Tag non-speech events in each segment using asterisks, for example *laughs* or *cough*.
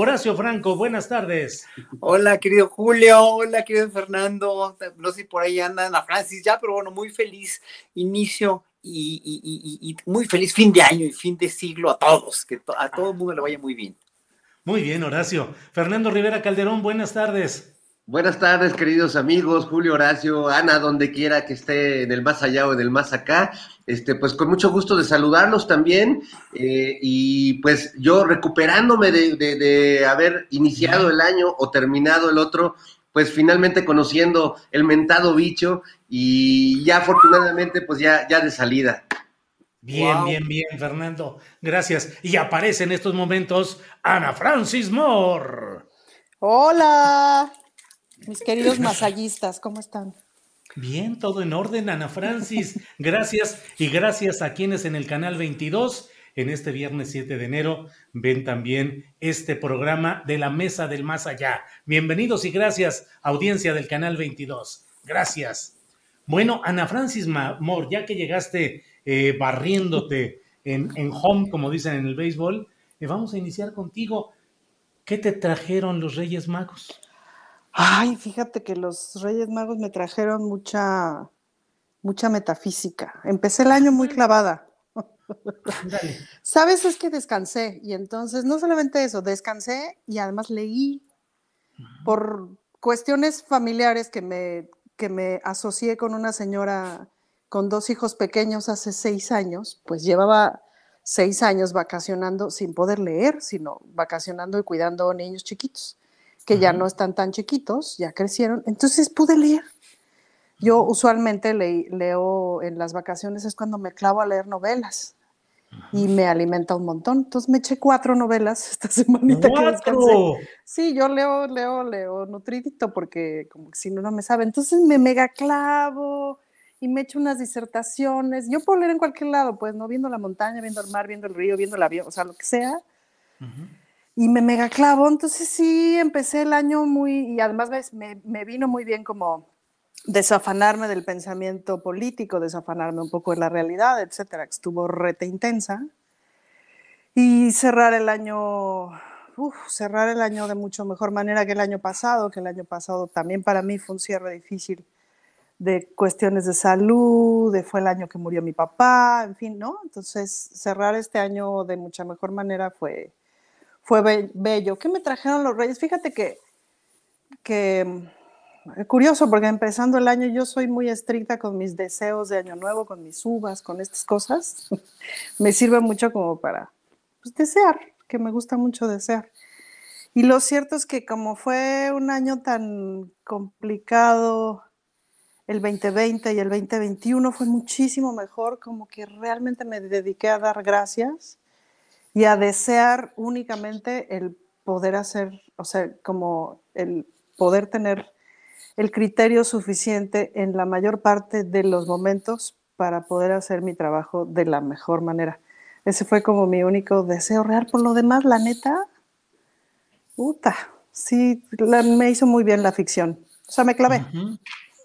Horacio Franco, buenas tardes. Hola, querido Julio. Hola, querido Fernando. No sé si por ahí anda Ana Francis ya, pero bueno, muy feliz inicio y, y- y- y muy feliz fin de año y fin de siglo a todos. Que a todo el mundo le vaya muy bien. Muy bien, Horacio. Fernando Rivera Calderón, buenas tardes. Buenas tardes, queridos amigos, Julio Horacio, Ana, donde quiera que esté en el más allá o en el más acá. Este, pues con mucho gusto de saludarlos también. eh, y pues yo recuperándome de, de- de haber iniciado el año o terminado el otro, pues finalmente conociendo el mentado bicho y ya afortunadamente pues ya, ya de salida. Bien, Wow. bien, bien, Fernando. Gracias. Y aparece en estos momentos Ana Francis Moore. Hola, mis queridos masallistas, ¿cómo están? Bien, todo en orden, Ana Francis. Gracias y gracias a quienes en el canal 22 en este viernes 7 de enero ven también este programa de la Mesa del Más Allá. Bienvenidos y gracias, audiencia del canal 22. Gracias. Bueno, Ana Francis Ma- Moore, ya que llegaste eh, barriéndote en, en home, como dicen en el béisbol, eh, vamos a iniciar contigo. ¿Qué te trajeron los Reyes Magos? Ay, fíjate que los Reyes Magos me trajeron mucha, mucha metafísica. Empecé el año muy clavada. *laughs* Sabes, es que descansé y entonces no solamente eso, descansé y además leí por cuestiones familiares que me, que me asocié con una señora con dos hijos pequeños hace seis años, pues llevaba seis años vacacionando sin poder leer, sino vacacionando y cuidando niños chiquitos, que ya no están tan chiquitos, ya crecieron, entonces pude leer. Yo usualmente leo en las vacaciones, es cuando me clavo a leer novelas y me alimenta un montón. Entonces me eché cuatro novelas *laughs* esta semanita que. ¡Cuatro! Sí, yo leo, leo, leo nutridito porque como que si no, no me sabe. Entonces me mega clavo y me echo unas disertaciones. Yo puedo leer en cualquier lado, pues, ¿no? Viendo la montaña, viendo el mar, viendo el río, viendo el avión, o sea, lo que sea. Ujú. Y me mega clavo. Entonces sí, empecé el año muy, y además me, vino muy bien como desafanarme del pensamiento político, desafanarme un poco de la realidad, etcétera, que estuvo rete intensa. Y cerrar el año, uf, cerrar el año de mucho mejor manera que el año pasado, que el año pasado también para mí fue un cierre difícil de cuestiones de salud, de fue el año que murió mi papá, en fin, ¿no? Entonces, cerrar este año de mucha mejor manera fue, fue be- bello. ¿Qué me trajeron los reyes? Fíjate que, que mm, curioso, porque empezando el año yo soy muy estricta con mis deseos de año nuevo, con mis uvas, con estas cosas. *laughs* me sirve mucho como para pues, desear, que me gusta mucho desear. Y lo cierto es que como fue un año tan complicado, el 2020 y el 2021 fue muchísimo mejor, como que realmente me dediqué a dar gracias y a desear únicamente el poder hacer, o sea, como el poder tener el criterio suficiente en la mayor parte de los momentos para poder hacer mi trabajo de la mejor manera. Ese fue como mi único deseo real. Por lo demás, la neta, puta, sí, me hizo muy bien la ficción. O sea, me clavé.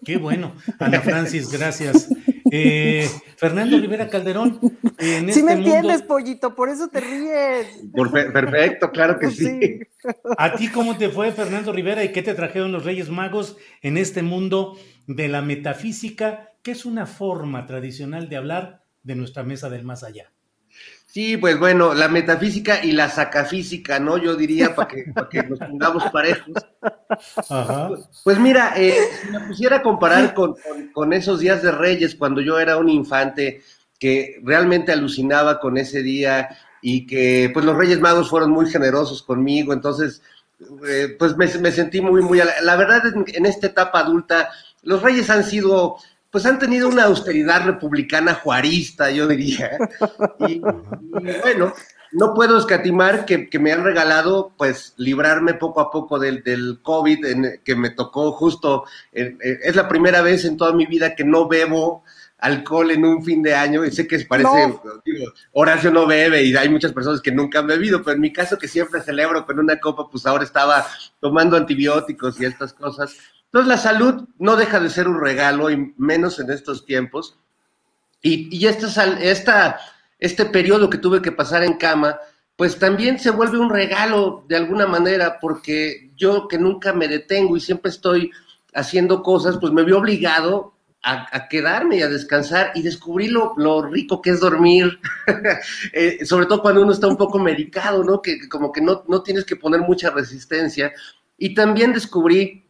Qué bueno. Ana Francis, gracias. Eh, Fernando Rivera Calderón. En sí este me entiendes, pollito, por eso te ríes. perfecto, claro que sí. ¿A ti cómo te fue, Fernando Rivera, y qué te trajeron los Reyes Magos en este mundo de la metafísica, que es una forma tradicional de hablar de nuestra mesa del más allá? Sí, pues bueno, la metafísica y la sacafísica, ¿no? Yo diría para que, que nos pongamos parejos. Pues mira, eh, si me pusiera a comparar con, con, esos días de Reyes, cuando yo era un infante que realmente alucinaba con ese día y que pues los Reyes Magos fueron muy generosos conmigo, entonces eh, pues me, me, sentí muy, muy... La verdad, en esta etapa adulta, los Reyes han sido pues han tenido una austeridad republicana juarista, yo diría. Y, bueno, no puedo escatimar que, me han regalado, pues, librarme poco a poco del, del COVID, en, que me tocó justo, es la primera vez en toda mi vida que no bebo alcohol en un fin de año, y sé que parece, digo, Horacio no bebe y hay muchas personas que nunca han bebido, pero en mi caso que siempre celebro con una copa, pues ahora estaba tomando antibióticos y estas cosas, entonces la salud no deja de ser un regalo, y menos en estos tiempos. Y, y esta, este periodo que tuve que pasar en cama, pues también se vuelve un regalo de alguna manera, porque yo que nunca me detengo y siempre estoy haciendo cosas, pues me vi obligado a, quedarme y a descansar y descubrí lo, rico que es dormir, *laughs* eh, sobre todo cuando uno está un poco medicado, ¿no? Que, como que no, no tienes que poner mucha resistencia. Y también descubrí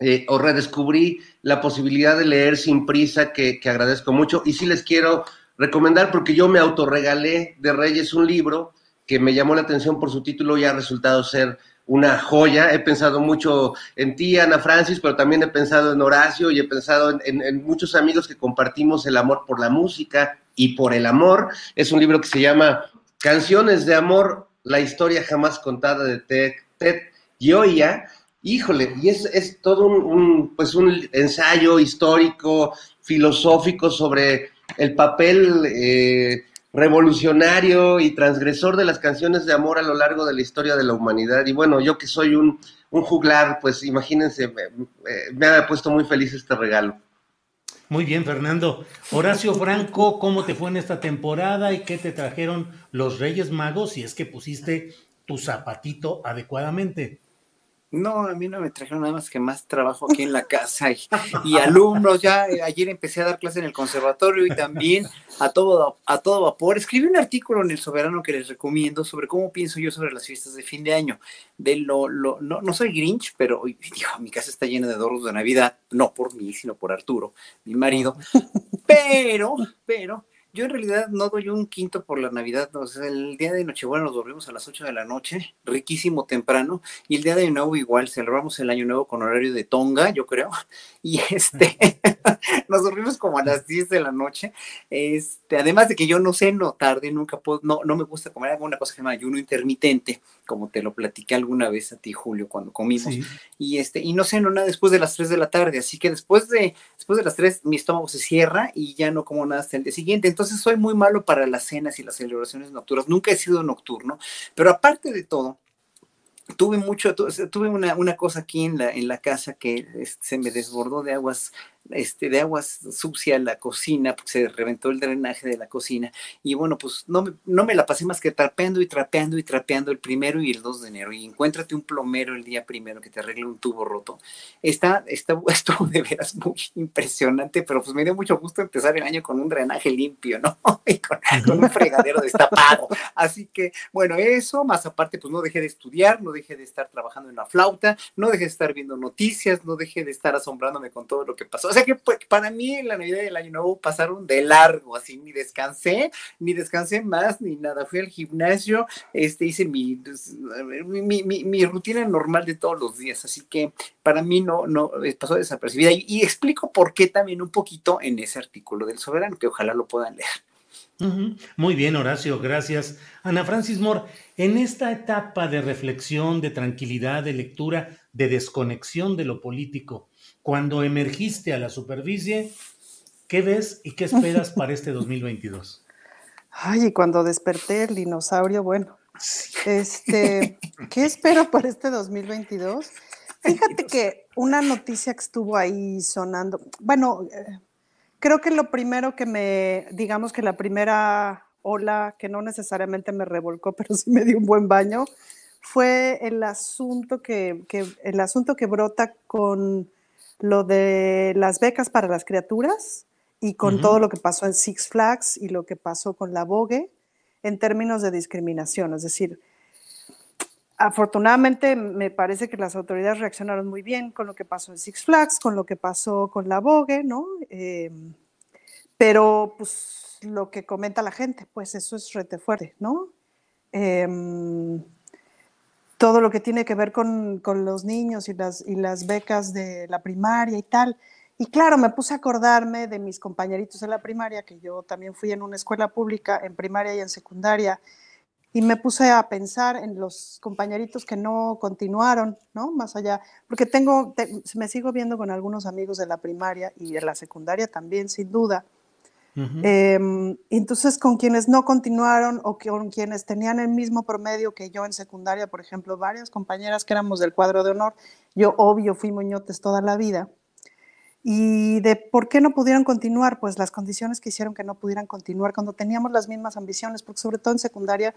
eh, o redescubrí la posibilidad de leer sin prisa, que, agradezco mucho. Y sí les quiero recomendar, porque yo me autorregalé de Reyes un libro que me llamó la atención por su título y ha resultado ser una joya. He pensado mucho en ti, Ana Francis, pero también he pensado en Horacio y he pensado en, muchos amigos que compartimos el amor por la música y por el amor. Es un libro que se llama Canciones de Amor, la historia jamás contada de Ted, Ted Gioia híjole, y es, es todo un, pues un ensayo histórico, filosófico sobre el papel eh, revolucionario y transgresor de las canciones de amor a lo largo de la historia de la humanidad. Y bueno, yo que soy un, juglar, pues imagínense, me, me ha puesto muy feliz este regalo. Muy bien, Fernando. Horacio Franco, ¿cómo te fue en esta temporada y qué te trajeron los Reyes Magos si es que pusiste tu zapatito adecuadamente? No, a mí no me trajeron nada más que más trabajo aquí en la casa y, alumnos. Ya eh, ayer empecé a dar clase en el conservatorio y también a todo, a todo vapor. Escribí un artículo en El Soberano que les recomiendo sobre cómo pienso yo sobre las fiestas de fin de año. De lo, lo no, no soy Grinch, pero mi casa está llena de adornos de Navidad, no por mí, sino por Arturo, mi marido. *laughs* Pero, pero, yo en realidad no doy un quinto por la Navidad. O sea, el día de Nochebuena nos dormimos a las 8 de la noche, riquísimo temprano. Y el día de Nuevo igual, celebramos el Año Nuevo con horario de Tonga, yo creo. *laughs* Y este, *laughs* nos dormimos como a las 10 de la noche. Este, además de que yo no sé, no tarde, nunca puedo, no, no me gusta comer alguna cosa que se llama ayuno intermitente, como te lo platiqué alguna vez a ti, Julio, cuando comimos. Y este, y no sé, no nada después de las 3 de la tarde. Así que después de, después de las 3, mi estómago se cierra y ya no como nada hasta el día siguiente. Entonces, entonces soy muy malo para las cenas y las celebraciones nocturnas. Nunca he sido nocturno, pero aparte de todo, tuve mucho, tuve una, una, cosa aquí en la, en la casa que este, se me desbordó de aguas este, de aguas sucia la cocina, porque se reventó el drenaje de la cocina. Y bueno, pues no me, no me la pasé más que trapeando y trapeando y trapeando el primero y el 2 de enero. Y encuéntrate un plomero el día primero que te arregle un tubo roto. Está, está, *laughs* esto de veras muy impresionante, pero pues me dio mucho gusto empezar el año con un drenaje limpio, ¿no? *laughs* Y con, un fregadero destapado. Así que, bueno, eso, más aparte, pues no dejé de estudiar, no dejé de estar trabajando en la flauta, no dejé de estar viendo noticias, no dejé de estar asombrándome con todo lo que pasó. Sea que pues, para mí la Navidad y el Año Nuevo pasaron de largo, así ni descansé, ni descansé más, ni nada. Fui al gimnasio, este, hice pues, mi, mi, mi, rutina normal de todos los días, así que para mí no, no eh, pasó desapercibida. Y, y explico por qué también un poquito en ese artículo del Soberano, que ojalá lo puedan leer. Muy bien, Horacio, gracias. Ana Francis Moore, en esta etapa de reflexión, de tranquilidad, de lectura, de desconexión de lo político, cuando emergiste a la superficie, ¿qué ves y qué esperas para este 2022? Ay, y cuando desperté el dinosaurio, bueno, este, ¿qué espero para este 2022? Fíjate que una noticia que estuvo ahí sonando, bueno, eh, creo que lo primero que me, digamos que la primera ola, que no necesariamente me revolcó, pero sí me dio un buen baño, fue el asunto que, que, el asunto que brota con lo de las becas para las criaturas y con todo lo que pasó en Six Flags y lo que pasó con la Vogue en términos de discriminación. Es decir, afortunadamente me parece que las autoridades reaccionaron muy bien con lo que pasó en Six Flags, con lo que pasó con la Vogue, ¿no? Em, pero pues lo que comenta la gente, pues eso es rete fuerte, ¿no? Em, todo lo que tiene que ver con, con, los niños y las, y las becas de la primaria y tal. Y claro, me puse a acordarme de mis compañeritos de la primaria, que yo también fui en una escuela pública, en primaria y en secundaria, y me puse a pensar en los compañeritos que no continuaron, ¿no? Más allá, porque tengo, me sigo viendo con algunos amigos de la primaria y de la secundaria también, sin duda. Em, entonces, con quienes no continuaron o con quienes tenían el mismo promedio que yo en secundaria, por ejemplo, varias compañeras que éramos del cuadro de honor, yo obvio fui moñotes toda la vida. Y de por qué no pudieron continuar, pues las condiciones que hicieron que no pudieran continuar cuando teníamos las mismas ambiciones, porque sobre todo en secundaria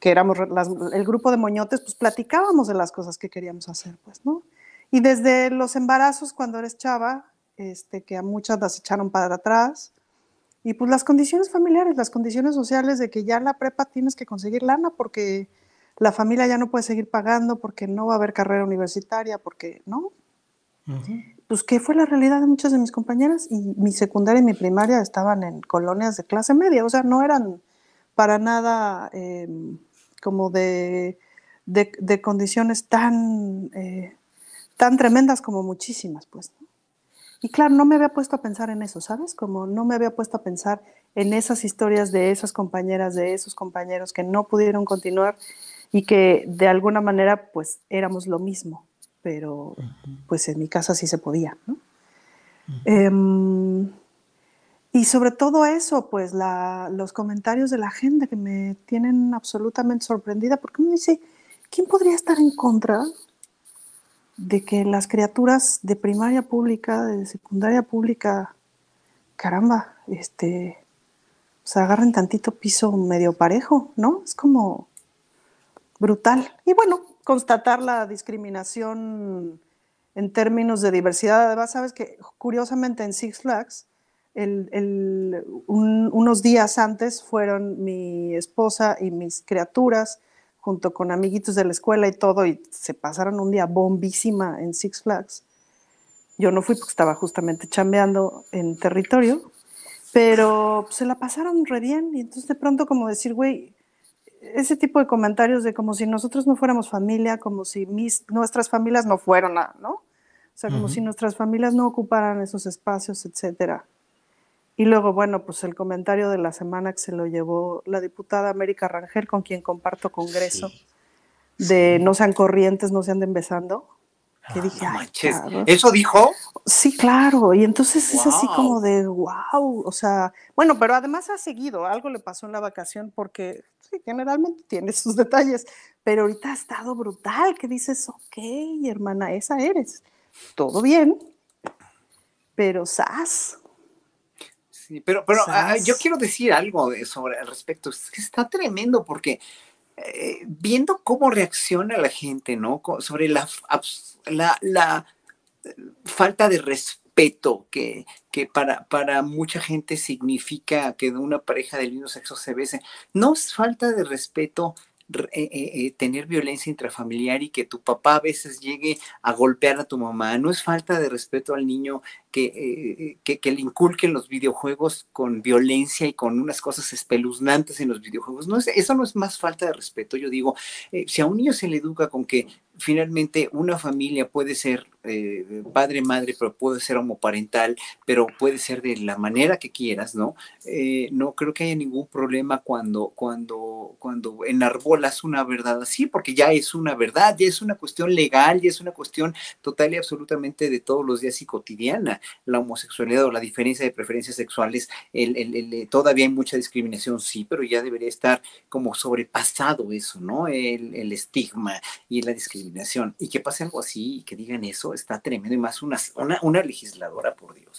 que éramos el grupo de moñotes, pues platicábamos de las cosas que queríamos hacer, pues, ¿no? Y desde los embarazos cuando eres chava, este, que a muchas las echaron para atrás, y pues las condiciones familiares, las condiciones sociales de que ya la prepa tienes que conseguir lana porque la familia ya no puede seguir pagando, porque no va a haber carrera universitaria, porque, ¿no? Pues que fue la realidad de muchas de mis compañeras y mi secundaria y mi primaria estaban en colonias de clase media, o sea, no eran para nada em, como de, de, condiciones tan, eh, tan tremendas como muchísimas, pues. Y claro, no me había puesto a pensar en eso, ¿sabes? Como no me había puesto a pensar en esas historias de esas compañeras, de esos compañeros que no pudieron continuar y que de alguna manera pues éramos lo mismo, pero pues en mi casa sí se podía, ¿no? Y sobre todo eso, pues los comentarios de la gente que me tienen absolutamente sorprendida, porque me dice, ¿quién podría estar en contra de que las criaturas de primaria pública, de secundaria pública, caramba, este, se agarren tantito piso medio parejo, ¿no? Es como brutal. Y bueno, constatar la discriminación en términos de diversidad. Además, sabes que curiosamente en Six Flags, unos días antes fueron mi esposa y mis criaturas junto con amiguitos de la escuela y todo, y se pasaron un día bombísima en Six Flags. Yo no fui porque estaba justamente chambeando en territorio, pero se la pasaron re bien, y entonces de pronto como decir, güey, ese tipo de comentarios de como si nosotros no fuéramos familia, como si mis, nuestras familias no fueran, ¿no? O sea, como si nuestras familias no ocuparan esos espacios, etcétera. Y luego, bueno, pues el comentario de la semana que se lo llevó la diputada América Rangel, con quien comparto congreso, de no sean corrientes, no se anden besando. Que dije, ¿Eso dijo? Sí, claro. Y entonces es así como de, wow. O sea, bueno, pero además ha seguido. Algo le pasó en la vacación porque sí, generalmente tiene sus detalles. Pero ahorita ha estado brutal. Que dices, ok, hermana, esa eres. Todo bien. Pero sas pero, pero ah, yo quiero decir algo sobre al respecto. Es que está tremendo porque eh, viendo cómo reacciona la gente, ¿no? Sobre la, la, eh, falta de respeto que, que para, para mucha gente significa que una pareja del mismo sexo se bese. No es falta de respeto eh, eh, eh, tener violencia intrafamiliar y que tu papá a veces llegue a golpear a tu mamá. No es falta de respeto al niño que, que, le inculquen los videojuegos con violencia y con unas cosas espeluznantes en los videojuegos. No es, eso no es más falta de respeto. Yo digo, si a un niño se le educa con que finalmente una familia puede ser eh, padre, madre, pero puede ser homoparental, pero puede ser de la manera que quieras, ¿no? Eh, no creo que haya ningún problema cuando, cuando, cuando enarbolas una verdad así, porque ya es una verdad, ya es una cuestión legal, ya es una cuestión total y absolutamente de todos los días y cotidiana. La homosexualidad o la diferencia de preferencias sexuales, el, todavía hay mucha discriminación, sí, pero ya debería estar como sobrepasado eso, ¿no? El, estigma y la discriminación. Y que pase algo así y que digan eso, está tremendo y más una, legisladora, por Dios.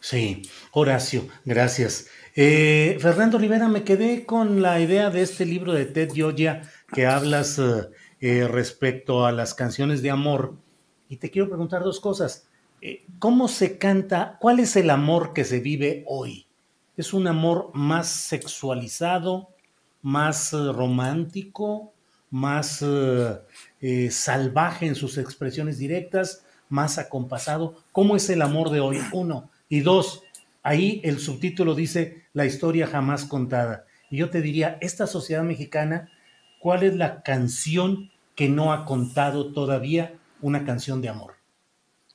Sí, Horacio, gracias. Eh, Fernando Rivera, me quedé con la idea de este libro de Ted Gioia que hablas eh, eh, respecto a las canciones de amor. Y te quiero preguntar dos cosas. ¿Cómo se canta? ¿Cuál es el amor que se vive hoy? ¿Es un amor más sexualizado, más romántico, más salvaje en sus expresiones directas, más acompasado? ¿Cómo es el amor de hoy? Uno. Y dos, ahí el subtítulo dice La historia jamás contada. Y yo te diría, esta sociedad mexicana, ¿cuál es la canción que no ha contado todavía una canción de amor?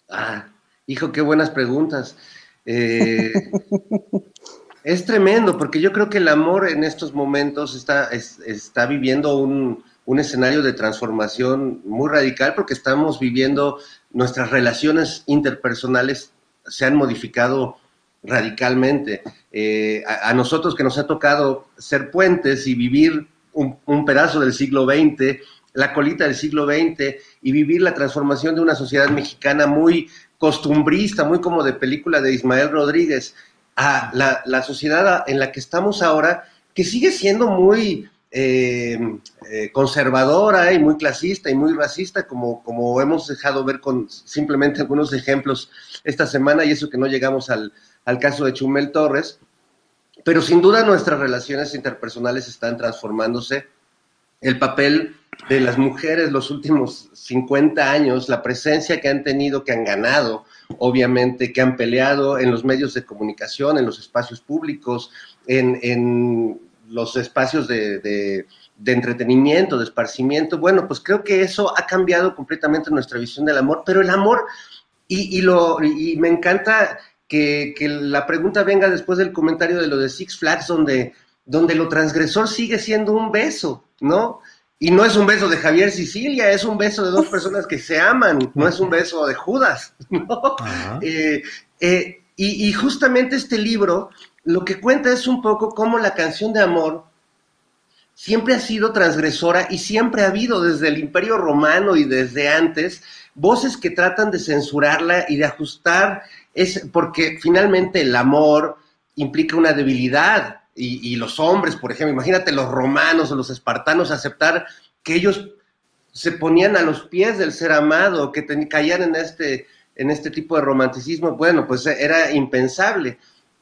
Ah, hijo, qué buenas preguntas. Eh, *laughs* es tremendo, porque yo creo que el amor en estos momentos está, está viviendo un, un escenario de transformación muy radical, porque estamos viviendo nuestras relaciones interpersonales se han modificado radicalmente. Eh, a, nosotros que nos ha tocado ser puentes y vivir un, pedazo del siglo XX, la colita del siglo XX y vivir la transformación de una sociedad mexicana muy costumbrista, muy como de película de Ismael Rodríguez, a la sociedad en la que estamos ahora, que sigue siendo muy eh, eh, conservadora y muy clasista y muy racista, como, como hemos dejado ver con simplemente algunos ejemplos esta semana, y eso que no llegamos al, al caso de Chumel Torres. Pero sin duda nuestras relaciones interpersonales están transformándose. El papel de las mujeres los últimos 50 años, la presencia que han tenido, que han ganado, obviamente, que han peleado en los medios de comunicación, en los espacios públicos, en los espacios de, entretenimiento, de esparcimiento, bueno, pues creo que eso ha cambiado completamente nuestra visión del amor, pero el amor, y, lo, y me encanta que, la pregunta venga después del comentario de lo de Six Flags, donde, donde lo transgresor sigue siendo un beso, ¿no? Y no es un beso de Javier Sicilia, es un beso de dos personas que se aman, no es un beso de Judas, ¿no? Eh, eh, y, y, justamente este libro lo que cuenta es un poco cómo la canción de amor siempre ha sido transgresora y siempre ha habido desde el Imperio Romano y desde antes voces que tratan de censurarla y de ajustar, es porque finalmente el amor implica una debilidad y, los hombres, por ejemplo, imagínate los romanos o los espartanos aceptar que ellos se ponían a los pies del ser amado, que caían en este, en este tipo de romanticismo, bueno, pues era impensable.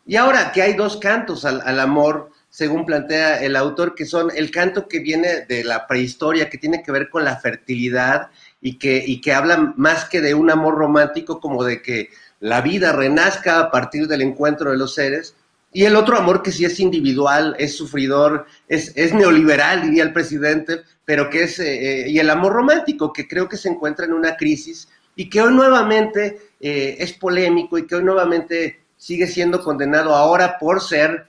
Y ahora que hay dos cantos al, amor, según plantea el autor, que son el canto que viene de la prehistoria, que tiene que ver con la fertilidad y que, y que habla más que de un amor romántico, como de que la vida renazca a partir del encuentro de los seres. Y el otro amor que sí es individual, es sufridor, es, es neoliberal, diría el presidente, pero que es, eh, eh, y el amor romántico, que creo que se encuentra en una crisis y que hoy nuevamente eh, es polémico y que hoy nuevamente sigue siendo condenado ahora por ser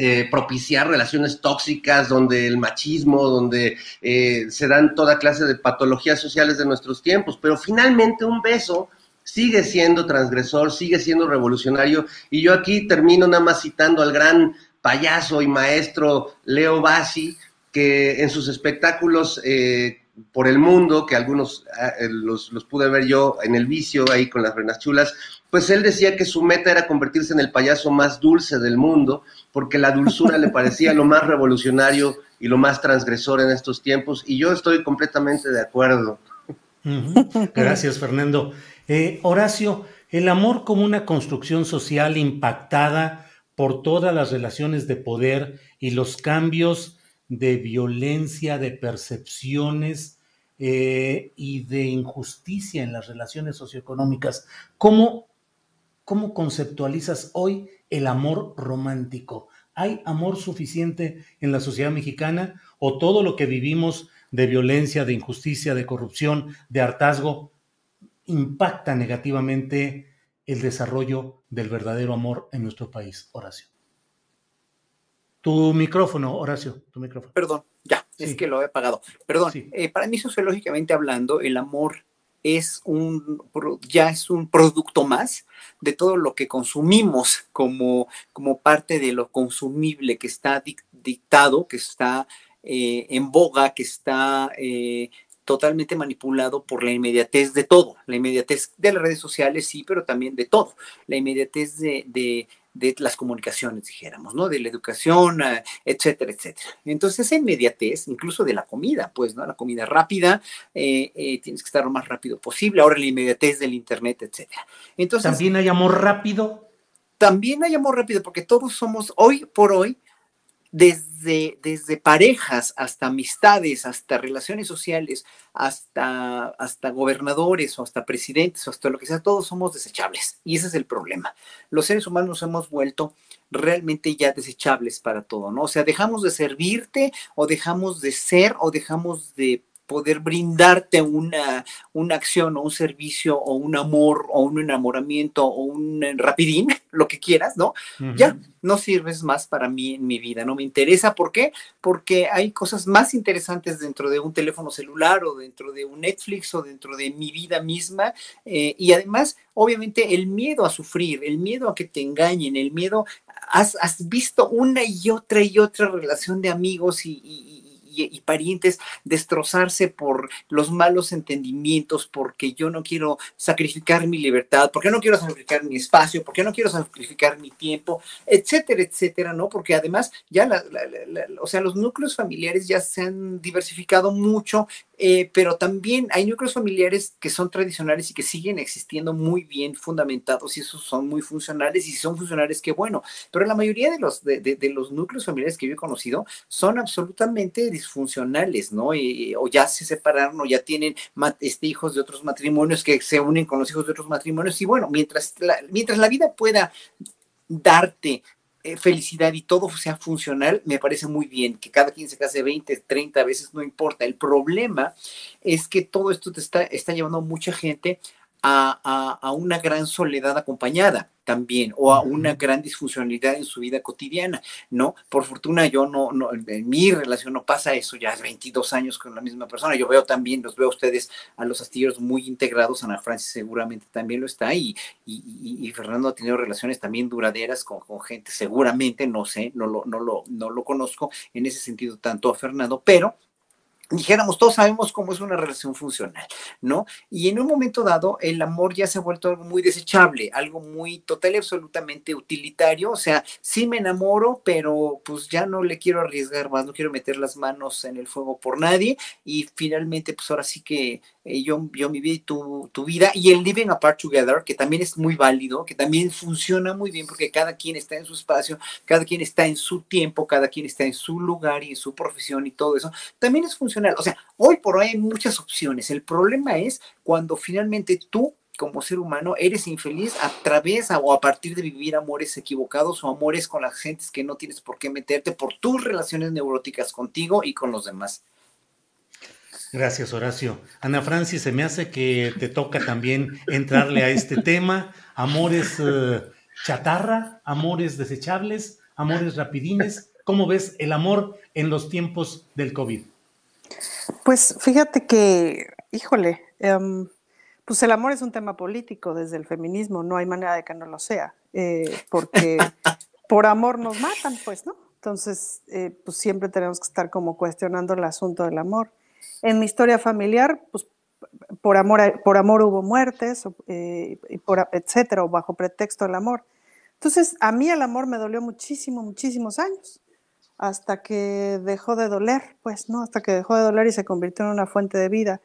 eh, propiciar relaciones tóxicas, donde el machismo, donde eh, se dan toda clase de patologías sociales de nuestros tiempos, pero finalmente un beso sigue siendo transgresor, sigue siendo revolucionario, y yo aquí termino nada más citando al gran payaso y maestro Leo Bassi, que en sus espectáculos eh, por el mundo, que algunos ah, los, los, pude ver yo en el vicio ahí con las reinas chulas, pues él decía que su meta era convertirse en el payaso más dulce del mundo, porque la dulzura le parecía lo más revolucionario y lo más transgresor en estos tiempos, y yo estoy completamente de acuerdo. Gracias, Fernando. Eh, Horacio, el amor como una construcción social impactada por todas las relaciones de poder y los cambios de violencia, de percepciones eh, y de injusticia en las relaciones socioeconómicas. ¿Cómo ¿Cómo conceptualizas hoy el amor romántico? ¿Hay amor suficiente en la sociedad mexicana o todo lo que vivimos de violencia, de injusticia, de corrupción, de hartazgo, impacta negativamente el desarrollo del verdadero amor en nuestro país, Horacio? Tu micrófono, Horacio, tu micrófono. Perdón, ya, es que lo he apagado. Perdón, eh, para mí sociológicamente hablando, el amor es un, ya es un producto más de todo lo que consumimos como, como parte de lo consumible que está dictado, que está eh, en boga, que está eh, totalmente manipulado por la inmediatez de todo, la inmediatez de las redes sociales, sí, pero también de todo, la inmediatez de, de, de las comunicaciones, dijéramos, ¿no? De la educación, eh, etcétera, etcétera. Entonces, esa inmediatez, incluso de la comida, pues, ¿no? La comida rápida, eh, eh, tienes que estar lo más rápido posible, ahora la inmediatez del Internet, etcétera. Entonces, ¿También hay amor rápido? También hay amor rápido, porque todos somos, hoy por hoy, desde, desde parejas hasta amistades, hasta relaciones sociales, hasta, hasta gobernadores o hasta presidentes o hasta lo que sea, todos somos desechables. Y ese es el problema. Los seres humanos nos hemos vuelto realmente ya desechables para todo, ¿no? O sea, dejamos de servirte o dejamos de ser o dejamos de poder brindarte una, una acción o un servicio o un amor o un enamoramiento o un rapidín, lo que quieras, ¿no? Uh -huh. Ya no sirves más para mí en mi vida, no me interesa. ¿Por qué? Porque hay cosas más interesantes dentro de un teléfono celular o dentro de un Netflix o dentro de mi vida misma. Eh, y además, obviamente, el miedo a sufrir, el miedo a que te engañen, el miedo, has, has visto una y otra y otra relación de amigos y, y y, parientes destrozarse por los malos entendimientos, porque yo no quiero sacrificar mi libertad, porque no quiero sacrificar mi espacio, porque no quiero sacrificar mi tiempo, etcétera, etcétera, ¿no? Porque además ya, o sea, los núcleos familiares ya se han diversificado mucho, eh, pero también hay núcleos familiares que son tradicionales y que siguen existiendo muy bien fundamentados y esos son muy funcionales y si son funcionales, qué bueno, pero la mayoría de los, de, de, de los núcleos familiares que yo he conocido son absolutamente ¿no? Y, o ya se separaron o ya tienen este, hijos de otros matrimonios que se unen con los hijos de otros matrimonios y bueno, mientras la, mientras la vida pueda darte eh, felicidad y todo sea funcional, me parece muy bien. Que cada quien se case 20, 30 veces, no importa. El problema es que todo esto te está, está llevando a mucha gente a, a, una gran soledad acompañada también o a una gran disfuncionalidad en su vida cotidiana, ¿no? Por fortuna yo no, no, en mi relación no pasa eso, ya es 22 años con la misma persona, yo veo también, los veo a ustedes, a los astilleros muy integrados, Ana Francis seguramente también lo está y, y, y, y Fernando ha tenido relaciones también duraderas con, con, gente, seguramente, no sé, no lo, no, lo, no lo conozco en ese sentido tanto a Fernando, pero dijéramos, todos sabemos cómo es una relación funcional, ¿no? Y en un momento dado, el amor ya se ha vuelto algo muy desechable, algo muy total y absolutamente utilitario, o sea, sí me enamoro, pero pues ya no le quiero arriesgar más, no quiero meter las manos en el fuego por nadie, y finalmente, pues ahora sí que eh, yo, yo mi vida y tu, tu vida, y el living apart together, que también es muy válido, que también funciona muy bien, porque cada quien está en su espacio, cada quien está en su tiempo, cada quien está en su lugar y en su profesión y todo eso, también es funcional o sea, hoy por hoy hay muchas opciones. El problema es cuando finalmente tú como ser humano eres infeliz a través o a partir de vivir amores equivocados o amores con las gentes que no tienes por qué meterte por tus relaciones neuróticas contigo y con los demás. Gracias, Horacio. Ana Francis, se me hace que te toca también entrarle a este tema. Amores eh, chatarra, amores desechables, amores rapidines. ¿Cómo ves el amor en los tiempos del COVID? Pues fíjate que, híjole, um, pues el amor es un tema político desde el feminismo, no hay manera de que no lo sea, eh, porque *laughs* por amor nos matan, pues, ¿no? Entonces, eh, pues siempre tenemos que estar como cuestionando el asunto del amor. En mi historia familiar, pues por amor, por amor hubo muertes, eh, y por, etcétera, o bajo pretexto del amor. Entonces, a mí el amor me dolió muchísimo, muchísimos años hasta que dejó de doler, pues, ¿no? Hasta que dejó de doler y se convirtió en una fuente de vida.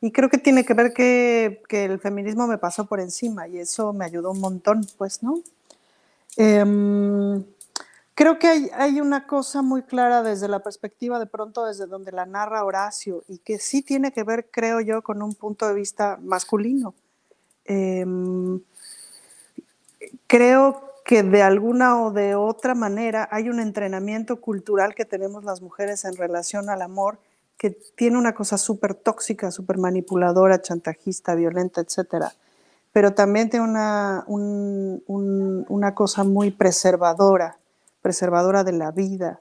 Y creo que tiene que ver que, que el feminismo me pasó por encima y eso me ayudó un montón, pues, ¿no? Eh, creo que hay, hay, una cosa muy clara desde la perspectiva, de pronto, desde donde la narra Horacio, y que sí tiene que ver, creo yo, con un punto de vista masculino. Eh, creo que de alguna o de otra manera hay un entrenamiento cultural que tenemos las mujeres en relación al amor que tiene una cosa súper tóxica, súper manipuladora, chantajista, violenta, etcétera, pero también tiene una, un, un, una cosa muy preservadora, preservadora de la vida,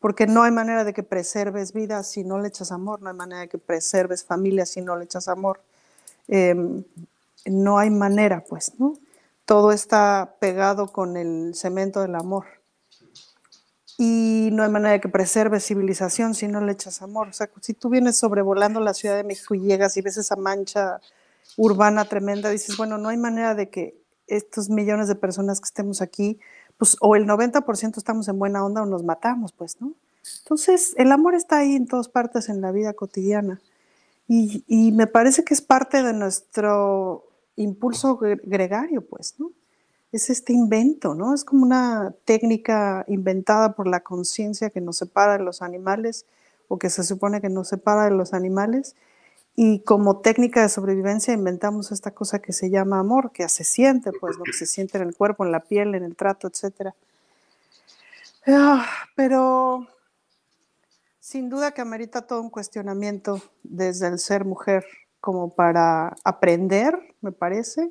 porque no hay manera de que preserves vida si no le echas amor, no hay manera de que preserves familia si no le echas amor, eh, no hay manera, pues, ¿no? Todo está pegado con el cemento del amor. y no hay manera de que preserve civilización si no le echas amor. O sea, si tú vienes sobrevolando la Ciudad de México y llegas y ves esa mancha urbana tremenda, dices, bueno, no hay manera de que estos millones de personas que estemos aquí, pues o el 90% estamos en buena onda o nos matamos, pues, ¿no? Entonces, el amor está ahí en todas partes en la vida cotidiana. Y, y me parece que es parte de nuestro impulso gregario, pues, ¿no? es este invento, ¿no? Es como una técnica inventada por la conciencia que nos separa de los animales o que se supone que nos separa de los animales. Y como técnica de sobrevivencia inventamos esta cosa que se llama amor, que se siente, pues, lo que se siente en el cuerpo, en la piel, en el trato, etc. Ah, pero sin duda que amerita todo un cuestionamiento desde el ser mujer como para aprender, me parece,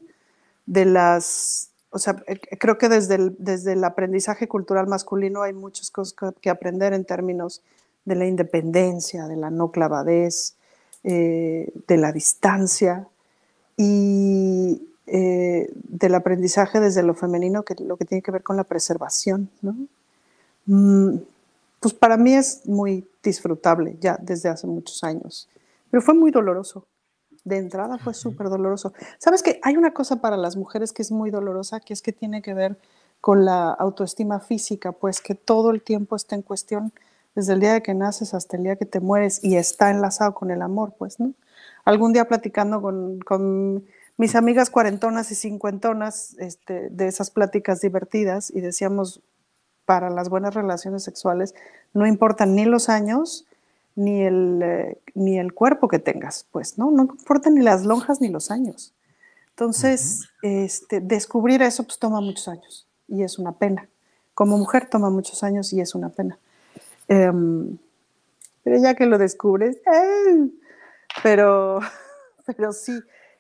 de las o sea, eh, creo que desde el, desde el aprendizaje cultural masculino hay muchas cosas que aprender en términos de la independencia, de la no clavadez, eh, de la distancia y eh, del aprendizaje desde lo femenino, que lo que tiene que ver con la preservación. ¿no? Mm, pues para mí es muy disfrutable ya desde hace muchos años, pero fue muy doloroso de entrada fue súper doloroso. ¿Sabes que hay una cosa para las mujeres que es muy dolorosa, que es que tiene que ver con la autoestima física, pues que todo el tiempo está en cuestión desde el día de que naces hasta el día que te mueres y está enlazado con el amor, pues, ¿no? Algún día platicando con, mis amigas cuarentonas y cincuentonas este, de esas pláticas divertidas y decíamos, para las buenas relaciones sexuales no importan ni los años, ni el, eh, ni el cuerpo que tengas, pues, ¿no? No importa ni las lonjas ni los años. Entonces, este, descubrir eso pues toma muchos años y es una pena. Como mujer toma muchos años y es una pena. Em, pero ya que lo descubres, ¡eh! pero, *laughs* pero sí,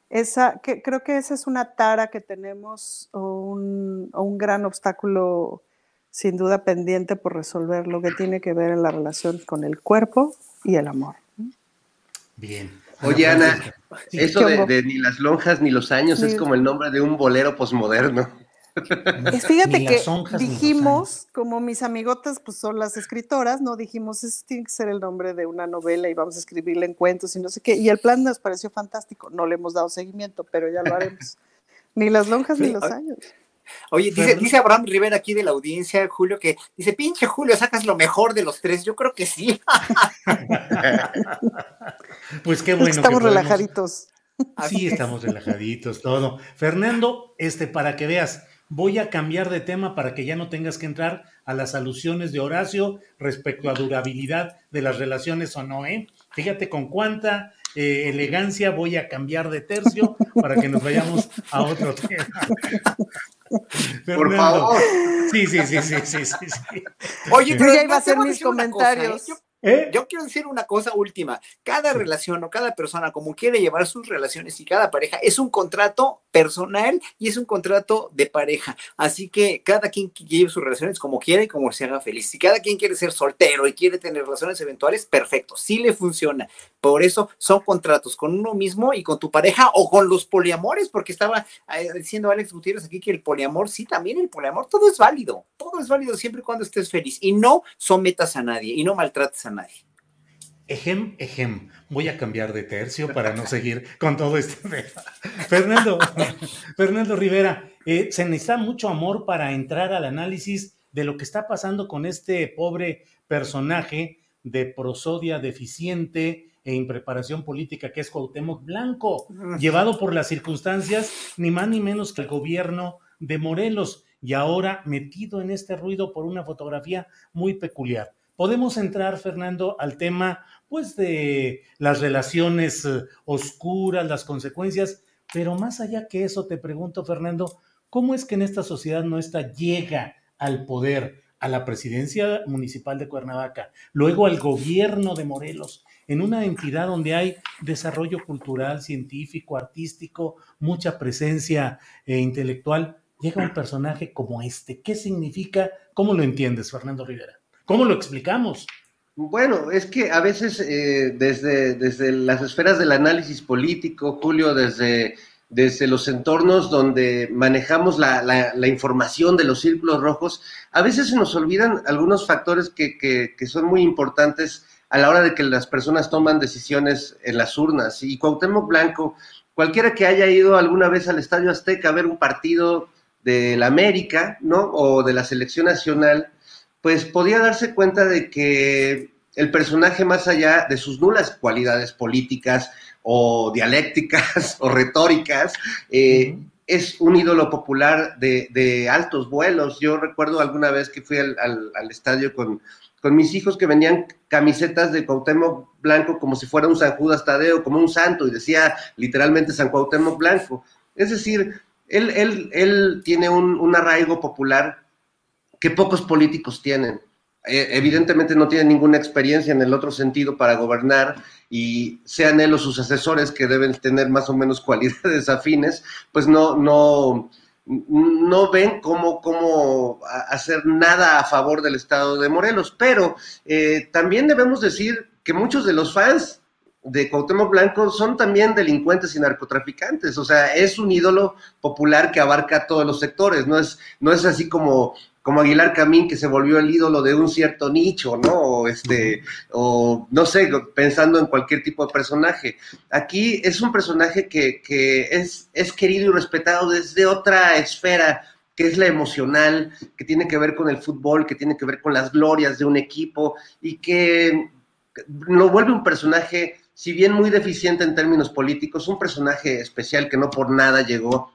esa, que, creo que esa es una tara que tenemos o un, o un gran obstáculo sin duda pendiente por resolver lo que tiene que ver en la relación con el cuerpo y el amor. Bien. Oye, Ana, eso de, ni las lonjas ni los años es como el nombre de un bolero posmoderno. fíjate que dijimos, como mis amigotas pues son las escritoras, no dijimos, eso tiene que ser el nombre de una novela y vamos a escribirle en cuentos y no sé qué. Y el plan nos pareció fantástico. No le hemos dado seguimiento, pero ya lo haremos. *laughs* ni las lonjas ni los años. Oye, dice, dice Abraham Rivera aquí de la audiencia, Julio, que dice, pinche Julio, sacas lo mejor de los tres. Yo creo que sí. *laughs* pues qué bueno. Estamos relajaditos. Sí, estamos relajaditos, todo. Fernando, este, para que veas, voy a cambiar de tema para que ya no tengas que entrar a las alusiones de Horacio respecto a durabilidad de las relaciones o no, ¿eh? Fíjate con cuánta eh, elegancia voy a cambiar de tercio para que nos vayamos a otro *laughs* tema. *laughs* Por favor. Sí, sí, sí, sí, sí, sí. Oye, pero ya iba a hacer mis ¿eh? comentarios. ¿Eh? Yo quiero decir una cosa última. Cada relación o cada persona, como quiere llevar sus relaciones y cada pareja, es un contrato personal y es un contrato de pareja. Así que cada quien lleve sus relaciones como quiera y como se haga feliz. Si cada quien quiere ser soltero y quiere tener relaciones eventuales, perfecto, sí le funciona. Por eso son contratos con uno mismo y con tu pareja o con los poliamores, porque estaba eh, diciendo Alex Gutiérrez aquí que el poliamor, sí, también el poliamor, todo es válido. Todo es válido siempre y cuando estés feliz y no sometas a nadie y no maltrates a nadie. Ejem, ejem. Voy a cambiar de tercio para no seguir con todo *laughs* esto. Fernando, Fernando Rivera, eh, se necesita mucho amor para entrar al análisis de lo que está pasando con este pobre personaje de prosodia deficiente e impreparación política que es Cuauhtémoc Blanco, llevado por las circunstancias ni más ni menos que el gobierno de Morelos y ahora metido en este ruido por una fotografía muy peculiar. Podemos entrar, Fernando, al tema pues de las relaciones eh, oscuras, las consecuencias, pero más allá que eso te pregunto, Fernando, ¿cómo es que en esta sociedad nuestra llega al poder, a la presidencia municipal de Cuernavaca, luego al gobierno de Morelos, en una entidad donde hay desarrollo cultural, científico, artístico, mucha presencia eh, intelectual, llega un personaje como este? ¿Qué significa? ¿Cómo lo entiendes, Fernando Rivera? ¿Cómo lo explicamos? Bueno, es que a veces eh, desde, desde las esferas del análisis político, Julio, desde desde los entornos donde manejamos la, la, información de los círculos rojos, a veces se nos olvidan algunos factores que, que, que, son muy importantes a la hora de que las personas toman decisiones en las urnas. Y Cuauhtémoc Blanco, cualquiera que haya ido alguna vez al Estadio Azteca a ver un partido de la América, ¿no? O de la selección nacional, pues podía darse cuenta de que el personaje, más allá de sus nulas cualidades políticas, o dialécticas *laughs* o retóricas, eh, es un ídolo popular de, altos vuelos. Yo recuerdo alguna vez que fui al, estadio con, con, mis hijos que vendían camisetas de Cuauhtémoc Blanco como si fuera un San Judas Tadeo, como un santo, y decía literalmente San Cuauhtémoc Blanco. Es decir, él, él, él tiene un, un arraigo popular que pocos políticos tienen. Eh, evidentemente no tiene ninguna experiencia en el otro sentido para gobernar y sean él o sus asesores que deben tener más o menos *laughs* cualidades afines, pues no, no, no ven cómo, cómo hacer nada a favor del Estado de Morelos. Pero eh, también debemos decir que muchos de los fans de Cuauhtémoc Blanco son también delincuentes y narcotraficantes, o sea, es un ídolo popular que abarca todos los sectores, no es, no es así como como Aguilar Camín, que se volvió el ídolo de un cierto nicho, ¿no? O, este, o no sé, pensando en cualquier tipo de personaje. Aquí es un personaje que, es, querido y respetado desde otra esfera, que es la emocional, que tiene que ver con el fútbol, que tiene que ver con las glorias de un equipo y que lo vuelve un personaje, si bien muy deficiente en términos políticos, un personaje especial que no por nada llegó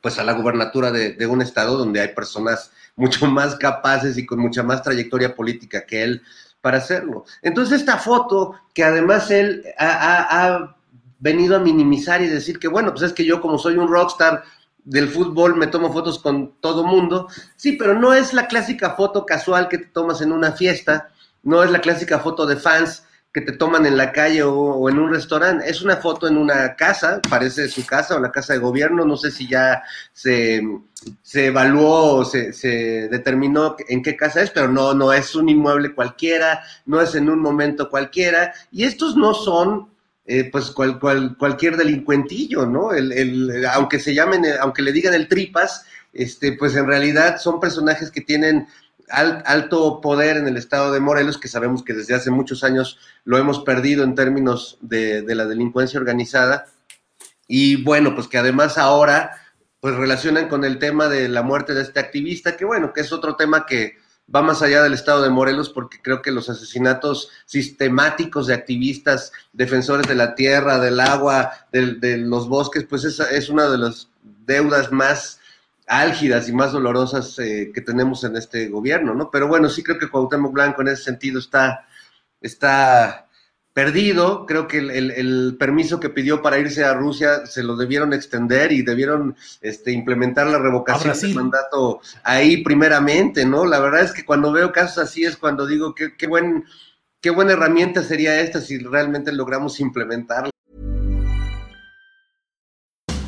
pues a la gubernatura de un estado donde hay personas mucho más capaces y con mucha más trayectoria política que él para hacerlo. Entonces esta foto, que además él ha, venido a minimizar y decir que, bueno, pues es que yo como soy un rockstar del fútbol me tomo fotos con todo mundo, sí, pero no es la clásica foto casual que te tomas en una fiesta, no es la clásica foto de fans que te toman en la calle o, en un restaurante. Es una foto en una casa, parece su casa o la casa de gobierno. No sé si ya se, se evaluó o se, se, determinó en qué casa es, pero no, no es un inmueble cualquiera, no es en un momento cualquiera. Y estos no son. Eh, pues cual, cual, cualquier delincuentillo, ¿no? El, el, aunque se llamen, aunque le digan el tripas, este, pues en realidad son personajes que tienen alto poder en el estado de Morelos, que sabemos que desde hace muchos años lo hemos perdido en términos de, la delincuencia organizada. Y bueno, pues que además ahora pues relacionan con el tema de la muerte de este activista, que bueno, que es otro tema que va más allá del estado de Morelos, porque creo que los asesinatos sistemáticos de activistas, defensores de la tierra, del agua, de, los bosques, pues es, es una de las deudas más álgidas y más dolorosas eh, que tenemos en este gobierno, ¿no? Pero bueno, sí creo que Cuauhtémoc Blanco en ese sentido está, está perdido. Creo que el, permiso que pidió para irse a Rusia se lo debieron extender y debieron este, implementar la revocación del mandato ahí primeramente, ¿no? La verdad es que cuando veo casos así es cuando digo que qué buen, qué buena herramienta sería esta si realmente logramos implementarla.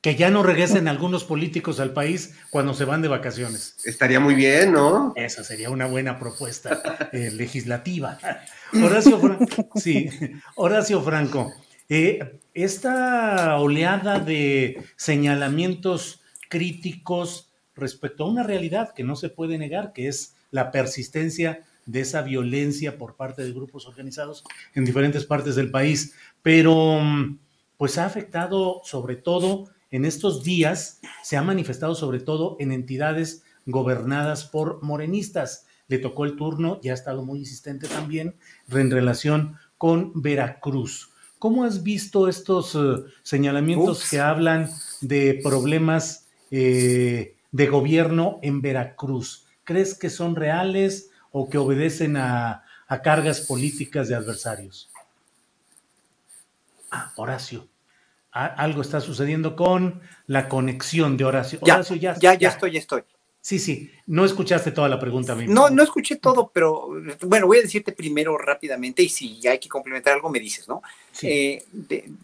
Que ya no regresen algunos políticos al país cuando se van de vacaciones. Estaría muy bien, ¿no? Esa sería una buena propuesta eh, legislativa. *laughs* Horacio, Franco, sí, Horacio Franco, eh, esta oleada de señalamientos críticos respecto a una realidad que no se puede negar, que es la persistencia de esa violencia por parte de grupos organizados en diferentes partes del país, pero pues ha afectado sobre todo en estos días, se ha manifestado sobre todo en entidades gobernadas por morenistas. Le tocó el turno y ha estado muy insistente también en relación con Veracruz. ¿Cómo has visto estos eh, señalamientos que hablan de problemas eh, de gobierno en Veracruz? ¿Crees que son reales o que obedecen a, cargas políticas de adversarios? Ah, Horacio. algo está sucediendo con la conexión de Horacio. Horacio, ya, ya, ya, estoy, ya estoy. Sí, sí, no escuchaste toda la pregunta. No, no escuché todo, pero bueno, voy a decirte primero rápidamente y si hay que complementar algo me dices, ¿no? Eh,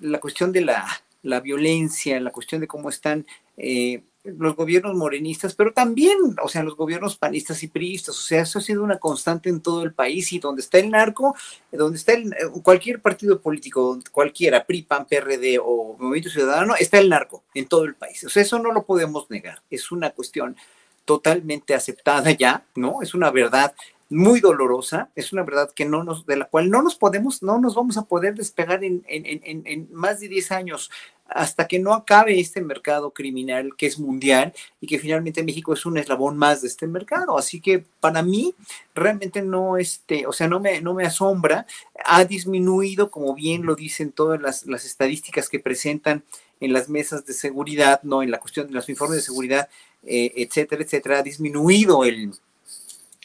la cuestión de la, la, violencia, la cuestión de cómo están eh, los gobiernos morenistas, pero también, o sea, los gobiernos panistas y priistas, o sea, eso ha sido una constante en todo el país y donde está el narco, donde está el, cualquier partido político, cualquiera, PRI, PAN, PRD o Movimiento Ciudadano, está el narco en todo el país. O sea, eso no lo podemos negar, es una cuestión totalmente aceptada ya, ¿no? Es una verdad muy dolorosa, es una verdad que no nos, de la cual no nos podemos, no nos vamos a poder despegar en, en, más de 10 años hasta que no acabe este mercado criminal que es mundial y que finalmente México es un eslabón más de este mercado. Así que para mí realmente no, este, o sea, no me, no me asombra, ha disminuido, como bien lo dicen todas las, las estadísticas que presentan en las mesas de seguridad, no en la cuestión de los informes de seguridad, eh, etcétera, etcétera, ha disminuido el,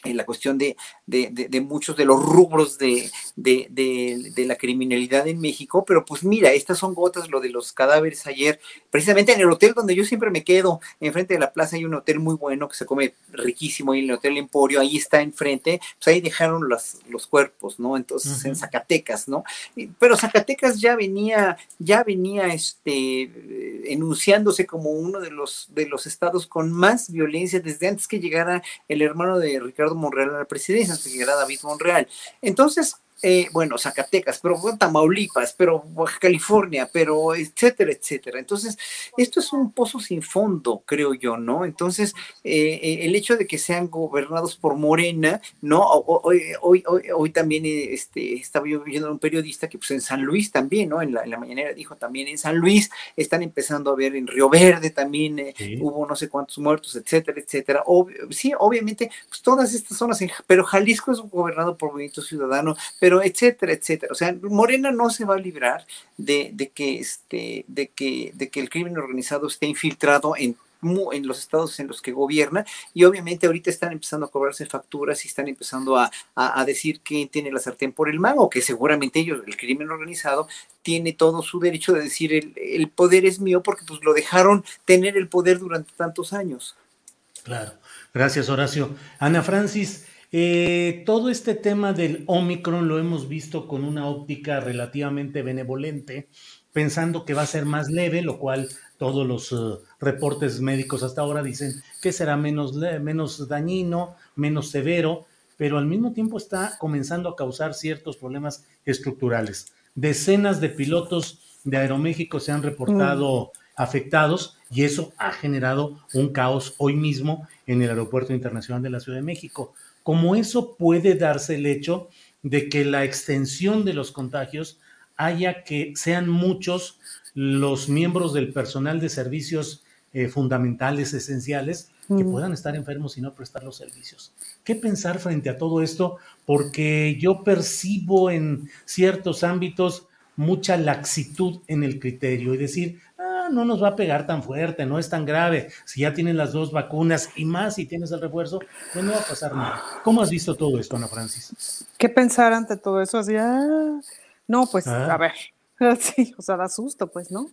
en la cuestión de, de, muchos de los rubros de, de, la criminalidad en México, pero pues mira, estas son gotas, lo de los cadáveres ayer, precisamente en el hotel donde yo siempre me quedo, enfrente de la plaza hay un hotel muy bueno que se come riquísimo, y el Hotel Emporio, ahí está enfrente, pues ahí dejaron los, los cuerpos, ¿no? Entonces, en Zacatecas, ¿no? Pero Zacatecas ya venía, ya venía este, enunciándose como uno de los, de los estados con más violencia desde antes que llegara el hermano de Ricardo Monreal a la presidencia, antes que era David Monreal. Entonces, eh, bueno, Zacatecas, pero Tamaulipas, pero California, pero etcétera, etcétera. Entonces, esto es un pozo sin fondo, creo yo, ¿no? Entonces, eh, eh, el hecho de que sean gobernados por Morena, ¿no? Hoy, hoy, hoy, también este, estaba yo viendo un periodista que pues en San Luis también, ¿no? En la, en la mañanera dijo también en San Luis, están empezando a ver en Río Verde también, hubo no sé cuántos muertos, etcétera, etcétera. sí, obviamente, pues todas estas zonas, pero Jalisco es gobernado por Movimiento Ciudadano, pero pero etcétera, etcétera. O sea, Morena no se va a librar de, que, este, de, que, de que el crimen organizado esté infiltrado en en los estados en los que gobierna y obviamente ahorita están empezando a cobrarse facturas y están empezando a, decir quién tiene la sartén por el mango, que seguramente ellos, el crimen organizado, tiene todo su derecho de decir el, el poder es mío porque pues lo dejaron tener el poder durante tantos años. Claro, gracias Horacio. Ana Francis, eh, todo este tema del Omicron lo hemos visto con una óptica relativamente benevolente, pensando que va a ser más leve, lo cual todos los eh, reportes médicos hasta ahora dicen que será menos, menos dañino, menos severo, pero al mismo tiempo está comenzando a causar ciertos problemas estructurales. Decenas de pilotos de Aeroméxico se han reportado mm. afectados y eso ha generado un caos hoy mismo en el Aeropuerto Internacional de la Ciudad de México como eso puede darse el hecho de que la extensión de los contagios haya que sean muchos los miembros del personal de servicios eh, fundamentales, esenciales, que puedan estar enfermos y no prestar los servicios. ¿Qué pensar frente a todo esto? Porque yo percibo en ciertos ámbitos mucha laxitud en el criterio y decir, no nos va a pegar tan fuerte, no es tan grave. Si ya tienen las dos vacunas y más si tienes el refuerzo, pues no va a pasar nada. ¿Cómo has visto todo esto, Ana Francis? ¿Qué pensar ante todo eso? Así, ah, no, pues ah. a ver, *laughs* sí, o sea, da susto, pues, ¿no?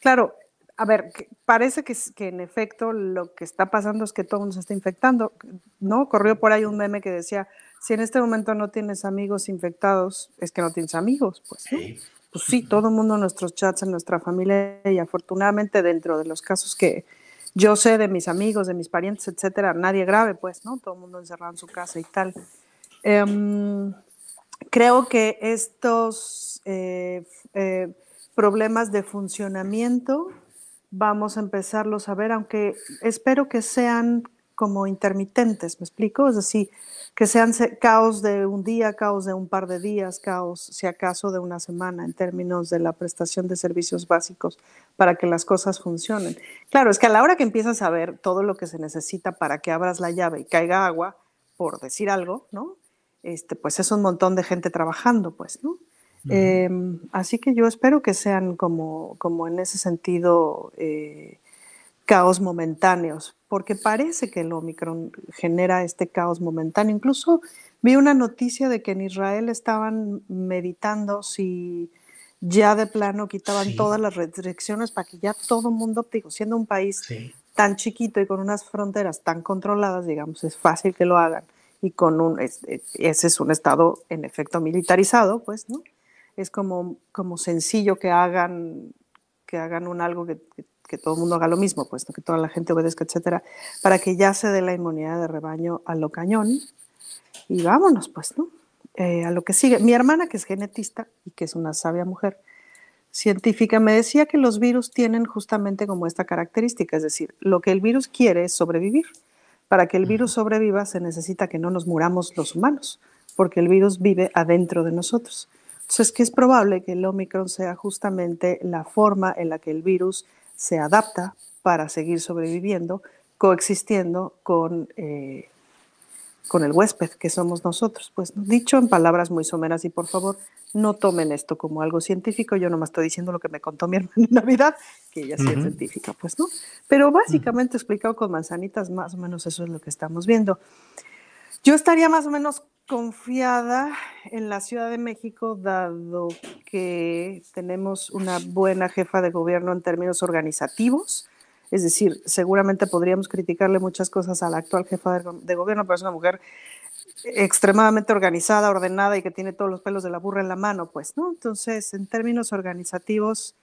Claro, a ver, parece que, que, en efecto lo que está pasando es que todo mundo se está infectando, ¿no? Corrió por ahí un meme que decía, si en este momento no tienes amigos infectados, es que no tienes amigos, pues, ¿no? Pues sí, todo el mundo en nuestros chats, en nuestra familia y afortunadamente dentro de los casos que yo sé de mis amigos, de mis parientes, etcétera, nadie grave, pues, ¿no? Todo el mundo encerrado en su casa y tal. Em, creo que estos eh, eh, problemas de funcionamiento vamos a empezarlos a ver, aunque espero que sean como intermitentes, ¿me explico? Es decir, que sean caos de un día, caos de un par de días, caos, si acaso, de una semana en términos de la prestación de servicios básicos para que las cosas funcionen. Claro, es que a la hora que empiezas a ver todo lo que se necesita para que abras la llave y caiga agua, por decir algo, ¿no? Este, pues es un montón de gente trabajando, pues, ¿no? Em, así que yo espero que sean como, como en ese sentido eh, caos momentáneos, porque parece que el Omicron genera este caos momentáneo. Incluso vi una noticia de que en Israel estaban meditando si ya de plano quitaban todas las restricciones para que ya todo el mundo, digo, siendo un país tan chiquito y con unas fronteras tan controladas, digamos, es fácil que lo hagan. Y con un, ese es un estado en efecto militarizado, pues, ¿no? Es como, como sencillo que hagan, que hagan un algo que que todo el mundo haga lo mismo, puesto que toda la gente obedezca, etcétera, para que ya se dé la inmunidad de rebaño a lo cañón. Y vámonos, pues, ¿no? Eh, a lo que sigue. Mi hermana, que es genetista y que es una sabia mujer científica, me decía que los virus tienen justamente como esta característica, es decir, lo que el virus quiere es sobrevivir. Para que el virus sobreviva se necesita que no nos muramos los humanos, porque el virus vive adentro de nosotros. Entonces, que es probable que el Omicron sea justamente la forma en la que el virus se adapta para seguir sobreviviendo, coexistiendo con, eh, con el huésped que somos nosotros. Pues dicho en palabras muy someras y por favor no tomen esto como algo científico, yo nomás estoy diciendo lo que me contó mi *laughs* hermana en Navidad, que ella sí es científica, pues no. Pero básicamente explicado con manzanitas, más o menos eso es lo que estamos viendo. Yo estaría más o menos confiada en la Ciudad de México, dado que tenemos una buena jefa de gobierno en términos organizativos. Es decir, seguramente podríamos criticarle muchas cosas a la actual jefa de, gobierno, pero es una mujer extremadamente organizada, ordenada y que tiene todos los pelos de la burra en la mano, pues, ¿no? Entonces, en términos organizativos,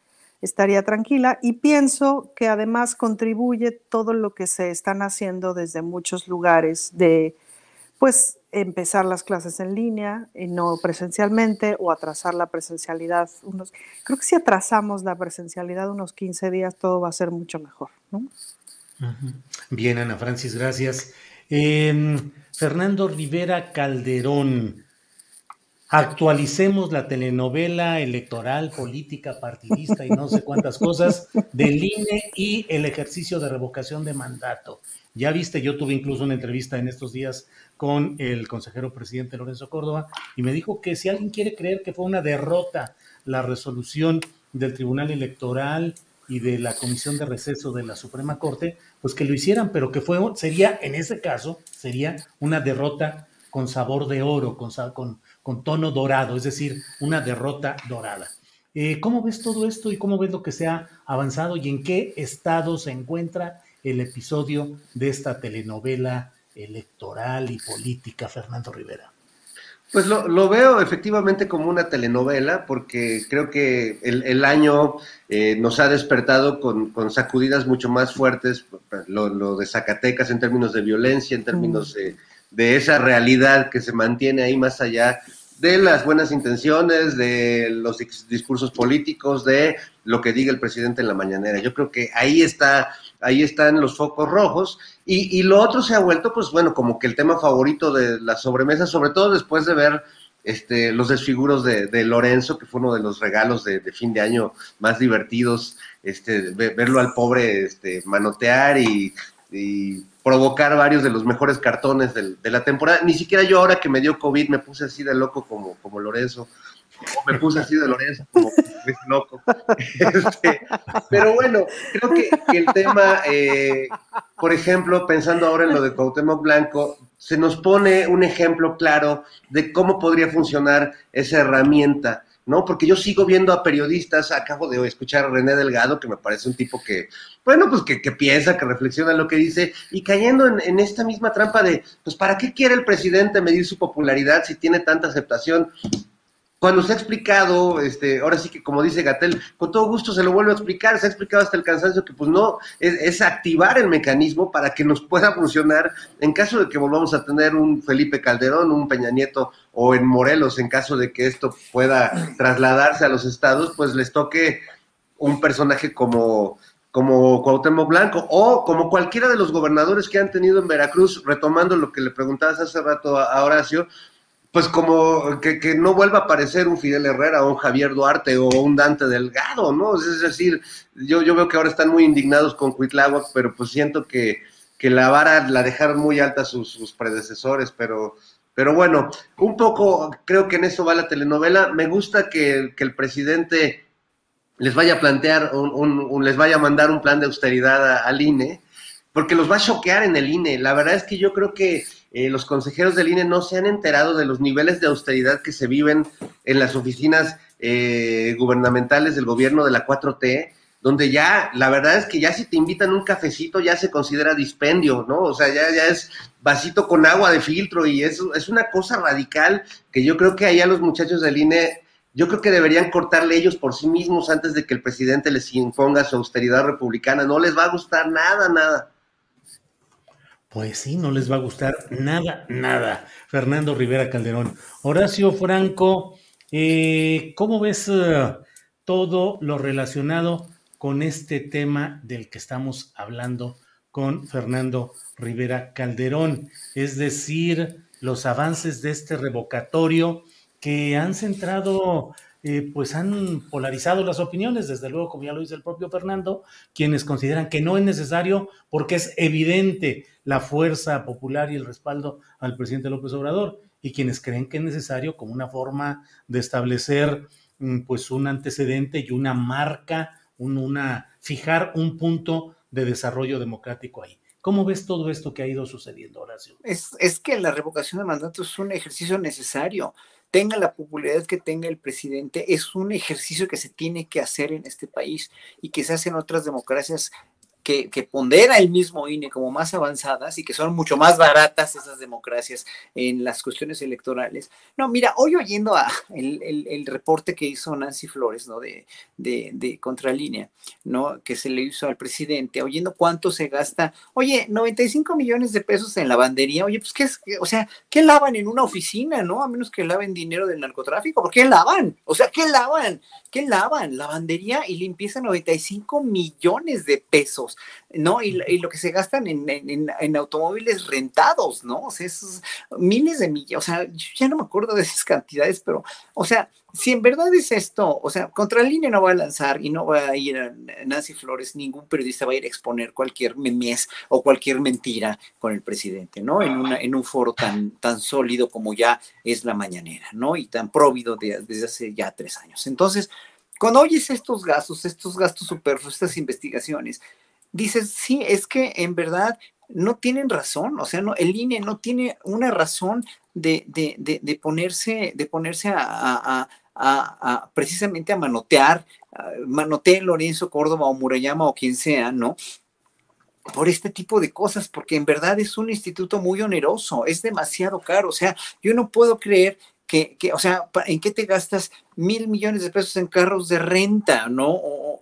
estaría tranquila y pienso que además contribuye todo lo que se están haciendo desde muchos lugares de pues empezar las clases en línea y no presencialmente o atrasar la presencialidad unos creo que si atrasamos la presencialidad unos 15 días todo va a ser mucho mejor ¿no? bien Ana Francis gracias em, Fernando Rivera Calderón actualicemos la telenovela electoral, política, partidista y no sé cuántas cosas del INE y el ejercicio de revocación de mandato. Ya viste, yo tuve incluso una entrevista en estos días con el consejero presidente Lorenzo Córdoba y me dijo que si alguien quiere creer que fue una derrota la resolución del Tribunal Electoral y de la Comisión de Receso de la Suprema Corte, pues que lo hicieran, pero que fue, sería, en ese caso, sería una derrota con sabor de oro, con, con, con tono dorado, es decir, una derrota dorada. Eh, ¿Cómo ves todo esto y cómo ves lo que se ha avanzado y en qué estado se encuentra el episodio de esta telenovela electoral y política, Fernando Rivera? Pues lo, veo efectivamente como una telenovela, porque creo que el, año eh, nos ha despertado con, sacudidas mucho más fuertes, lo, de Zacatecas en términos de violencia, en términos de, de, esa realidad que se mantiene ahí más allá de las buenas intenciones, de los discursos políticos, de lo que diga el presidente en la mañanera. Yo creo que ahí está, ahí están los focos rojos. Y, lo otro se ha vuelto, pues bueno, como que el tema favorito de la sobremesa, sobre todo después de ver este, los desfiguros de, Lorenzo, que fue uno de los regalos de, fin de año más divertidos, este, verlo al pobre este, manotear y provocar varios de los mejores cartones de, la temporada. Ni siquiera yo ahora que me dio COVID me puse así de loco como, como Lorenzo. O me puse así de Lorenzo como loco. Este, pero bueno, creo que, el tema, eh, por ejemplo, pensando ahora en lo de Cuauhtémoc Blanco, se nos pone un ejemplo claro de cómo podría funcionar esa herramienta ¿no? Porque yo sigo viendo a periodistas, acabo de escuchar a René Delgado, que me parece un tipo que, bueno, pues que, piensa, que reflexiona lo que dice, y cayendo en, en, esta misma trampa de, pues, ¿para qué quiere el presidente medir su popularidad si tiene tanta aceptación? Cuando se ha explicado, este, ahora sí que como dice Gatel, con todo gusto se lo vuelvo a explicar, se ha explicado hasta el cansancio que pues no, es, activar el mecanismo para que nos pueda funcionar en caso de que volvamos a tener un Felipe Calderón, un Peña Nieto o en Morelos, en caso de que esto pueda trasladarse a los estados, pues les toque un personaje como como Cuauhtémoc Blanco o como cualquiera de los gobernadores que han tenido en Veracruz, retomando lo que le preguntabas hace rato a, Horacio, pues como que, que, no vuelva a aparecer un Fidel Herrera o un Javier Duarte o un Dante Delgado, ¿no? Es decir, yo, yo veo que ahora están muy indignados con Cuitláhuac, pero pues siento que, que la vara la dejaron muy alta sus, predecesores, pero pero bueno, un poco creo que en eso va la telenovela. Me gusta que, el presidente les vaya a plantear, un, les vaya a mandar un plan de austeridad al INE, porque los va a choquear en el INE. La verdad es que yo creo que eh, los consejeros del INE no se han enterado de los niveles de austeridad que se viven en las oficinas eh, gubernamentales del gobierno de la 4T donde ya, la verdad es que ya si te invitan un cafecito ya se considera dispendio, ¿no? O sea, ya, ya es vasito con agua de filtro y eso es una cosa radical que yo creo que allá los muchachos del INE, yo creo que deberían cortarle ellos por sí mismos antes de que el presidente les imponga su austeridad republicana. No les va a gustar nada, nada. Pues sí, no les va a gustar nada, nada. Fernando Rivera Calderón. Horacio Franco, eh, ¿cómo ves eh, todo lo relacionado con este tema del que estamos hablando con Fernando Rivera Calderón, es decir, los avances de este revocatorio que han centrado, eh, pues han polarizado las opiniones, desde luego, como ya lo dice el propio Fernando, quienes consideran que no es necesario porque es evidente la fuerza popular y el respaldo al presidente López Obrador, y quienes creen que es necesario como una forma de establecer mm, pues un antecedente y una marca una, fijar un punto de desarrollo democrático ahí. ¿Cómo ves todo esto que ha ido sucediendo, Horacio? Es, es que la revocación de mandato es un ejercicio necesario. Tenga la popularidad que tenga el presidente, es un ejercicio que se tiene que hacer en este país y que se hace en otras democracias que, pondera el mismo INE como más avanzadas y que son mucho más baratas esas democracias en las cuestiones electorales. No, mira, hoy oyendo a el, reporte que hizo Nancy Flores, ¿no? De, de, de, Contralínea, ¿no? Que se le hizo al presidente, oyendo cuánto se gasta. Oye, 95 millones de pesos en lavandería. Oye, pues, ¿qué es? O sea, ¿qué lavan en una oficina, no? A menos que laven dinero del narcotráfico. ¿Por qué lavan? O sea, ¿qué lavan? ¿Qué lavan? Lavandería y limpieza 95 millones de pesos. ¿No? Y, lo que se gastan en, automóviles rentados, ¿no? O sea, esos miles de millas, o sea, yo ya no me acuerdo de esas cantidades, pero, o sea, si en verdad es esto, o sea, contra línea no va a lanzar y no va a ir a Nancy Flores, ningún periodista va a ir a exponer cualquier memes o cualquier mentira con el presidente, ¿no? En, una, en un foro tan, tan sólido como ya es la mañanera, ¿no? Y tan próvido desde hace ya tres años. Entonces, cuando oyes estos gastos, estos gastos superfluos, estas investigaciones, dices, sí, es que en verdad no tienen razón, o sea, no, el INE no tiene una razón de, de, ponerse, de ponerse a, precisamente a manotear, manotear Lorenzo Córdoba o Murayama o quien sea, ¿no? por este tipo de cosas, porque en verdad es un instituto muy oneroso, es demasiado caro. O sea, yo no puedo creer que, que, o sea, ¿en qué te gastas mil millones de pesos en carros de renta, ¿no?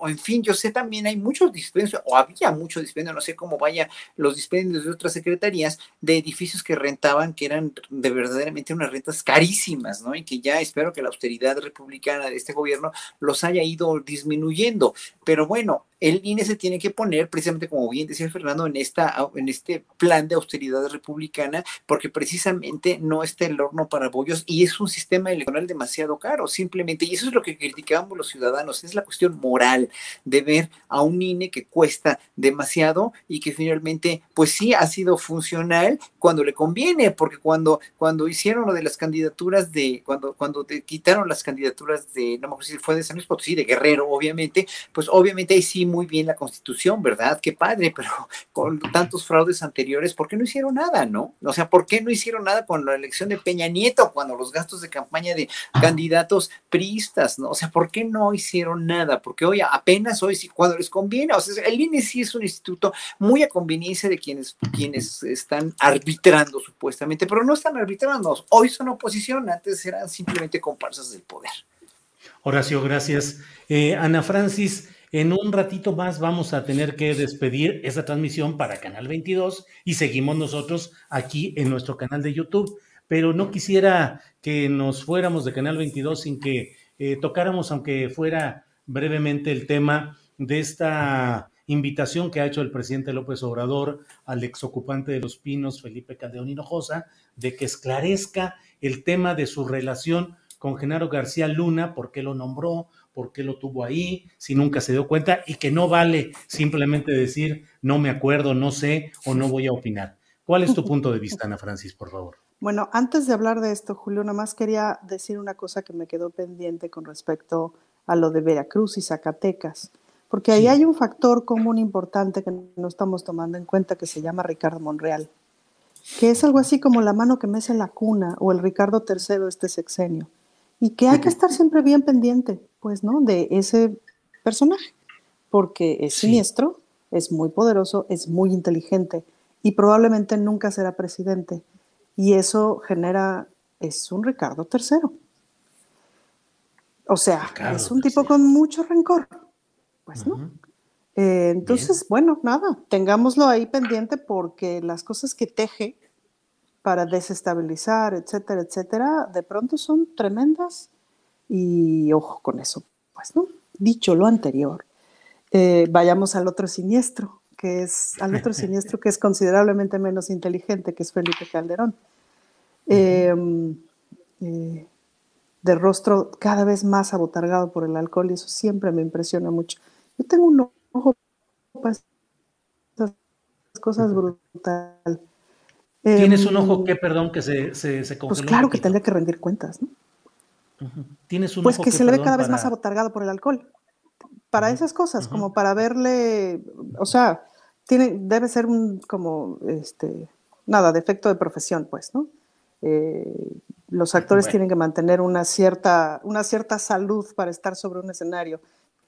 En fin, yo sé también hay muchos dispendios, o había muchos dispendios, no sé cómo vaya los dispendios de otras secretarías, de edificios que rentaban, que eran de verdaderamente unas rentas carísimas, ¿no? Y que ya espero que la austeridad republicana de este gobierno los haya ido disminuyendo. Pero bueno, el INE se tiene que poner, precisamente como bien decía Fernando, en, esta, en este plan de austeridad republicana, porque precisamente no está el horno para bollos y es un sistema electoral demasiado caro, simplemente y eso es lo que criticamos los ciudadanos, es la cuestión moral de ver a un INE que cuesta demasiado y que finalmente, pues sí, ha sido funcional cuando le conviene, porque cuando, cuando hicieron lo de las candidaturas de, cuando, cuando te quitaron las candidaturas de, no me acuerdo si fue de San Luis Potosí, de Guerrero, obviamente, pues obviamente ahí sí muy bien la constitución, ¿verdad? Qué padre, pero con tantos fraudes anteriores, ¿por qué no hicieron nada, no? O sea, ¿por qué no hicieron nada con la elección de Peña Nieto, cuando los gastos de campaña de candidatos ¿no? O sea, ¿por qué no hicieron nada? Porque hoy apenas hoy, cuando les conviene, o sea, el INE sí es un instituto muy a conveniencia de quienes, quienes están arbitrando supuestamente, pero no están arbitrando, hoy son oposición, antes eran simplemente comparsas del poder. Horacio, gracias. Eh, Ana Francis, en un ratito más vamos a tener que despedir esta transmisión para Canal 22 y seguimos nosotros aquí en nuestro canal de YouTube pero no quisiera que nos fuéramos de Canal 22 sin que eh, tocáramos, aunque fuera brevemente, el tema de esta invitación que ha hecho el presidente López Obrador al exocupante de los Pinos, Felipe Caldeón Hinojosa, de que esclarezca el tema de su relación con Genaro García Luna, por qué lo nombró, por qué lo tuvo ahí, si nunca se dio cuenta, y que no vale simplemente decir no me acuerdo, no sé o no voy a opinar. ¿Cuál es tu punto de vista, Ana Francis, por favor? Bueno, antes de hablar de esto, Julio, nada más quería decir una cosa que me quedó pendiente con respecto a lo de Veracruz y Zacatecas, porque ahí hay un factor común importante que no estamos tomando en cuenta que se llama Ricardo Monreal, que es algo así como la mano que mece la cuna o el Ricardo III de este sexenio, y que hay que estar siempre bien pendiente, pues, ¿no? De ese personaje, porque es siniestro, es muy poderoso, es muy inteligente y probablemente nunca será presidente. Y eso genera, es un Ricardo III. O sea, es un tipo con mucho rencor. Pues no. Eh, entonces, bueno, nada, tengámoslo ahí pendiente porque las cosas que teje para desestabilizar, etcétera, etcétera, de pronto son tremendas y ojo con eso. Pues no. Dicho lo anterior, eh, vayamos al otro siniestro, que es al otro *laughs* siniestro que es considerablemente menos inteligente, que es Felipe Calderón. Em, eh, de rostro cada vez más abotargado por el alcohol y eso siempre me impresiona mucho. Yo tengo un ojo para esas cosas brutal. ¿Tienes un ojo em, que, perdón, que se, se, se Pues claro que tendría que rendir cuentas, ¿no? Tienes un pues que, se le ve cada vez más abotargado por el alcohol. Para esas cosas, como para verle, o sea, tiene, debe ser un como, este, nada, defecto de profesión, pues, ¿no? Eh, los actores tienen que mantener una cierta, una cierta salud para estar sobre un escenario.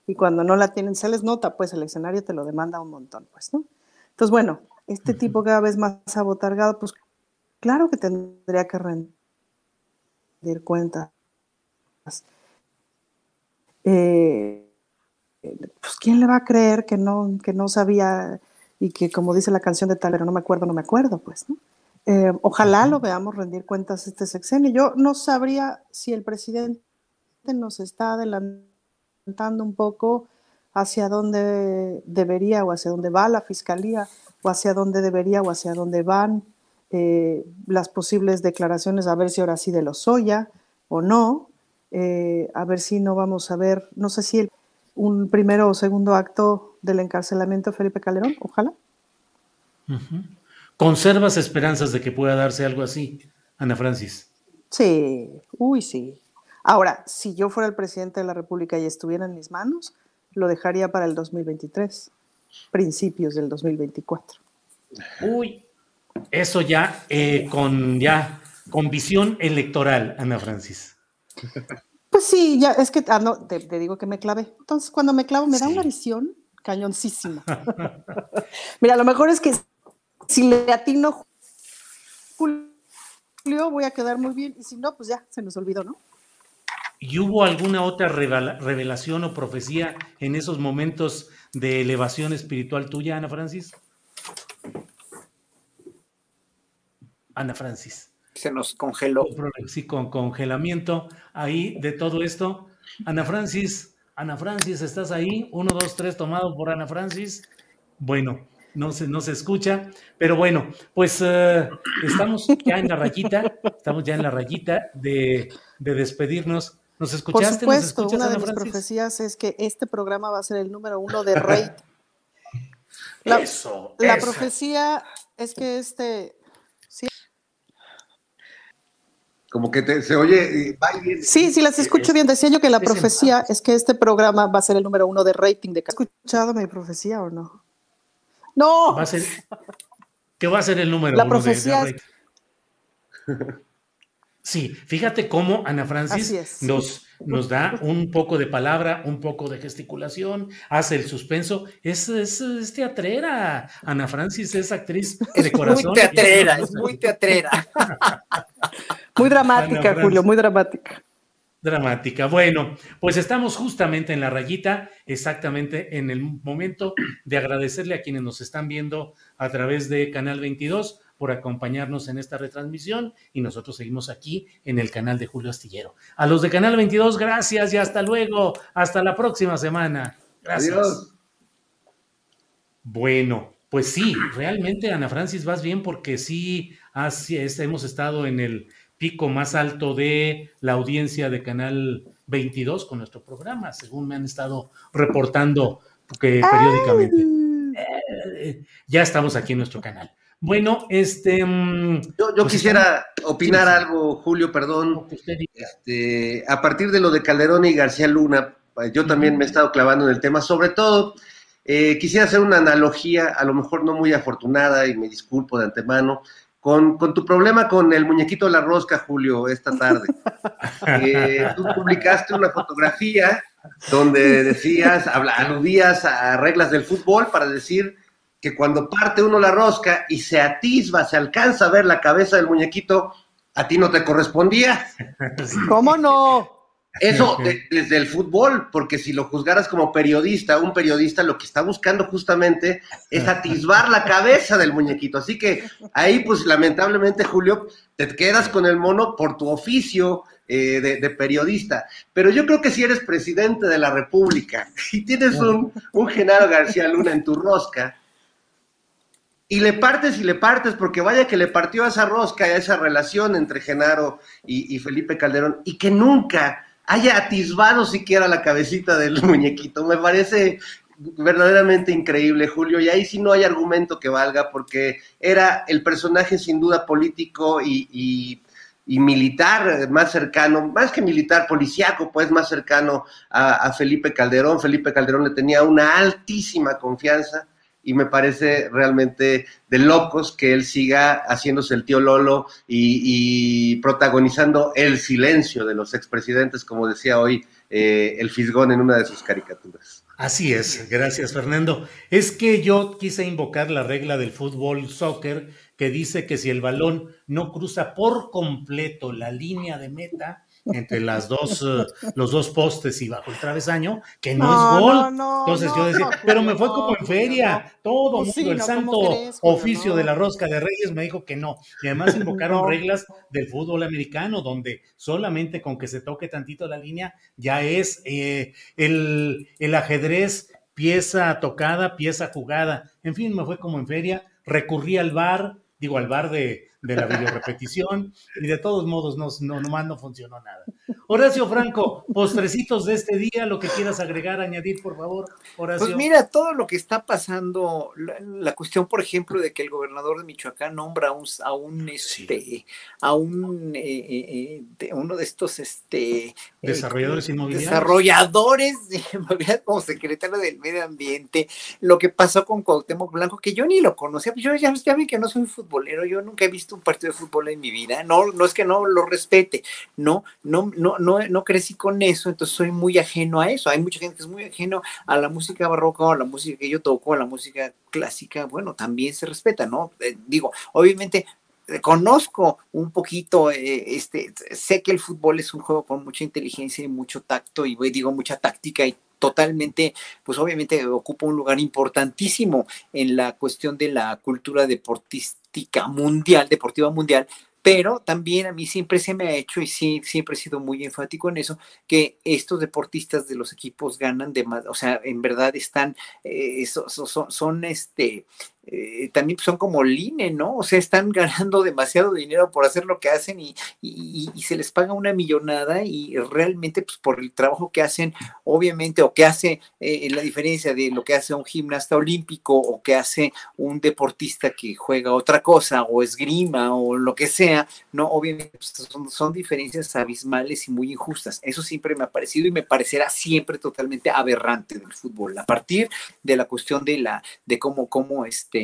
Y cuando no la tienen, se les nota, pues el escenario te lo demanda un montón, pues, ¿no? Entonces, bueno, este tipo cada vez más abotargado, pues claro que tendría que rendir cuentas. Eh, pues quién le va a creer que no, que no sabía y que como dice la canción de Talero, no me acuerdo, no me acuerdo, pues, ¿no? Eh, ojalá lo veamos rendir cuentas este sexenio. Yo no sabría si el presidente nos está adelantando un poco hacia dónde debería o hacia dónde va la fiscalía o hacia dónde debería o hacia dónde van eh, las posibles declaraciones, a ver si ahora sí de los Lozoya o no, eh, a ver si no vamos a ver, no sé si un primero o segundo acto del encarcelamiento de Felipe Calderón, ojalá. ¿Conservas esperanzas de que pueda darse algo así, Ana Francis? Sí, uy, sí. Ahora, si yo fuera el presidente de la República y estuviera en mis manos, lo dejaría para el 2023, principios del 2024. Uy, eso ya eh, con ya con visión electoral, Ana Francis. Pues sí, ya es que ah, no, te, digo que me clavé. Entonces, cuando me clavo, me da una visión cañoncísima. *laughs* Mira, lo mejor es que si le atino Julio, voy a quedar muy bien, y si no, pues ya, se nos olvidó, ¿no? ¿Y hubo alguna otra revelación o profecía en esos momentos de elevación espiritual tuya, Ana Francis? Ana Francis. Se nos congeló. Sí, con congelamiento ahí de todo esto. Ana Francis, Ana Francis, ¿estás ahí? Uno, dos, tres, tomado por Ana Francis. Bueno, no se, no se escucha, pero bueno, pues eh, estamos ya en la rayita, estamos ya en la rayita de, despedirnos. ¿Nos escuchaste? Por supuesto, una de mis profecías es que este programa va a ser el número uno de rate. La, eso, la profecía es que este... Como que se oye... Sí, sí, las escucho bien. Decía yo que la profecía es que este programa va a ser el número uno de rating. De... ¿Has escuchado mi profecía o no? No. Va a ser, ¿Qué va a ser el número? La profecía. sí, fíjate cómo Ana Francis nos, nos da un poco de palabra, un poco de gesticulación, hace el suspenso. Es, es, teatrera. Ana Francis es actriz de corazón. Muy teatrera, *laughs* es muy teatrera. muy dramática, Julio, muy dramática. Dramática. Bueno, pues estamos justamente en la rayita, exactamente en el momento de agradecerle a quienes nos están viendo a través de Canal 22 por acompañarnos en esta retransmisión y nosotros seguimos aquí en el canal de Julio Astillero. A los de Canal 22, gracias y hasta luego. Hasta la próxima semana. Gracias. Bueno, pues sí, realmente Ana Francis vas bien porque sí hemos estado en el pico más alto de la audiencia de Canal 22 con nuestro programa, según me han estado reportando que periódicamente. Eh, ya estamos aquí en nuestro canal. Bueno, este. Mm, yo, pues quisiera opinar algo, Julio, perdón. Este, a partir de lo de Calderón y García Luna, yo también me he estado clavando en el tema, sobre todo. Eh, quisiera hacer una analogía, a lo mejor no muy afortunada, y me disculpo de antemano, con, tu problema con el muñequito de la rosca, Julio, esta tarde. *laughs* Eh, tú publicaste una fotografía donde decías, aludías a reglas del fútbol para decir que cuando parte uno la rosca y se atisba, se alcanza a ver la cabeza del muñequito, a ti no te correspondía. ¿Cómo no? Eso desde el fútbol, porque si lo juzgaras como periodista, un periodista lo que está buscando justamente es atisbar la cabeza del muñequito. Así que ahí, pues lamentablemente, Julio, te quedas con el mono por tu oficio eh, de, periodista. Pero yo creo que si eres presidente de la República y tienes un, un Genaro García Luna en tu rosca, y le partes y le partes, porque vaya que le partió a esa rosca, a esa relación entre Genaro y, y Felipe Calderón, y que nunca haya atisbado siquiera la cabecita del *laughs* muñequito. Me parece verdaderamente increíble, Julio, y ahí sí no hay argumento que valga, porque era el personaje sin duda político y, militar más cercano, más que militar, policíaco, pues más cercano a Felipe Calderón. Felipe Calderón le tenía una altísima confianza y me parece realmente de locos que él siga haciéndose el tío Lolo y, protagonizando el silencio de los expresidentes, como decía hoy eh, el Fisgón en una de sus caricaturas. Así es, gracias Fernando. Es que yo quise invocar la regla del fútbol soccer que dice que si el balón no cruza por completo la línea de meta, entre las dos, eh, los dos postes y bajo el travesaño, que no, es gol. Entonces yo decía, pero me fue como en feria, todo pues el santo oficio de la rosca de Reyes me dijo que no. Y además *laughs* invocaron reglas del fútbol americano, donde solamente con que se toque tantito la línea ya es eh, el, el ajedrez pieza tocada, pieza jugada. En fin, me fue como en feria, recurrí al bar, digo al bar de, de la videorepetición y de todos modos no, no, nomás no funcionó nada. Horacio Franco, postrecitos de este día, lo que quieras agregar, añadir, por favor, Horacio. Pues mira, todo lo que está pasando, la, cuestión, por ejemplo, de que el gobernador de Michoacán nombra a un, a un este, a un, eh, eh, eh, uno de estos, este... Desarrolladores inmobiliarios. Desarrolladores de como secretario del medio ambiente, lo que pasó con Cuauhtémoc Blanco, que yo ni lo conocía, yo ya, ya vi que no soy futbolero, yo nunca he visto un partido de fútbol en mi vida, no, no es que no lo respete, no, no, no, no, no crecí con eso, entonces soy muy ajeno a eso. Hay mucha gente que es muy ajeno a la música barroca o a la música que yo toco, a la música clásica, bueno, también se respeta, ¿no? Eh, digo, obviamente eh, conozco un poquito, eh, este, sé que el fútbol es un juego con mucha inteligencia y mucho tacto y digo mucha táctica y totalmente, pues obviamente ocupa un lugar importantísimo en la cuestión de la cultura mundial, deportiva mundial, pero también a mí siempre se me ha hecho, y sí, siempre he sido muy enfático en eso, que estos deportistas de los equipos ganan de más, o sea, en verdad están, eh, son, este, eh, también son como line, ¿no? O sea, están *laughs* ganando demasiado dinero por hacer lo que hacen y, se les paga una millonada y realmente pues por el trabajo que hacen, obviamente, o que hace eh, la diferencia de lo que hace un gimnasta olímpico o que hace un deportista que juega otra cosa o esgrima o lo que sea, ¿no? Obviamente pues, son, son diferencias abismales y muy injustas. Eso siempre me ha parecido y me parecerá siempre totalmente aberrante del fútbol. A partir de la cuestión de la, de cómo, cómo este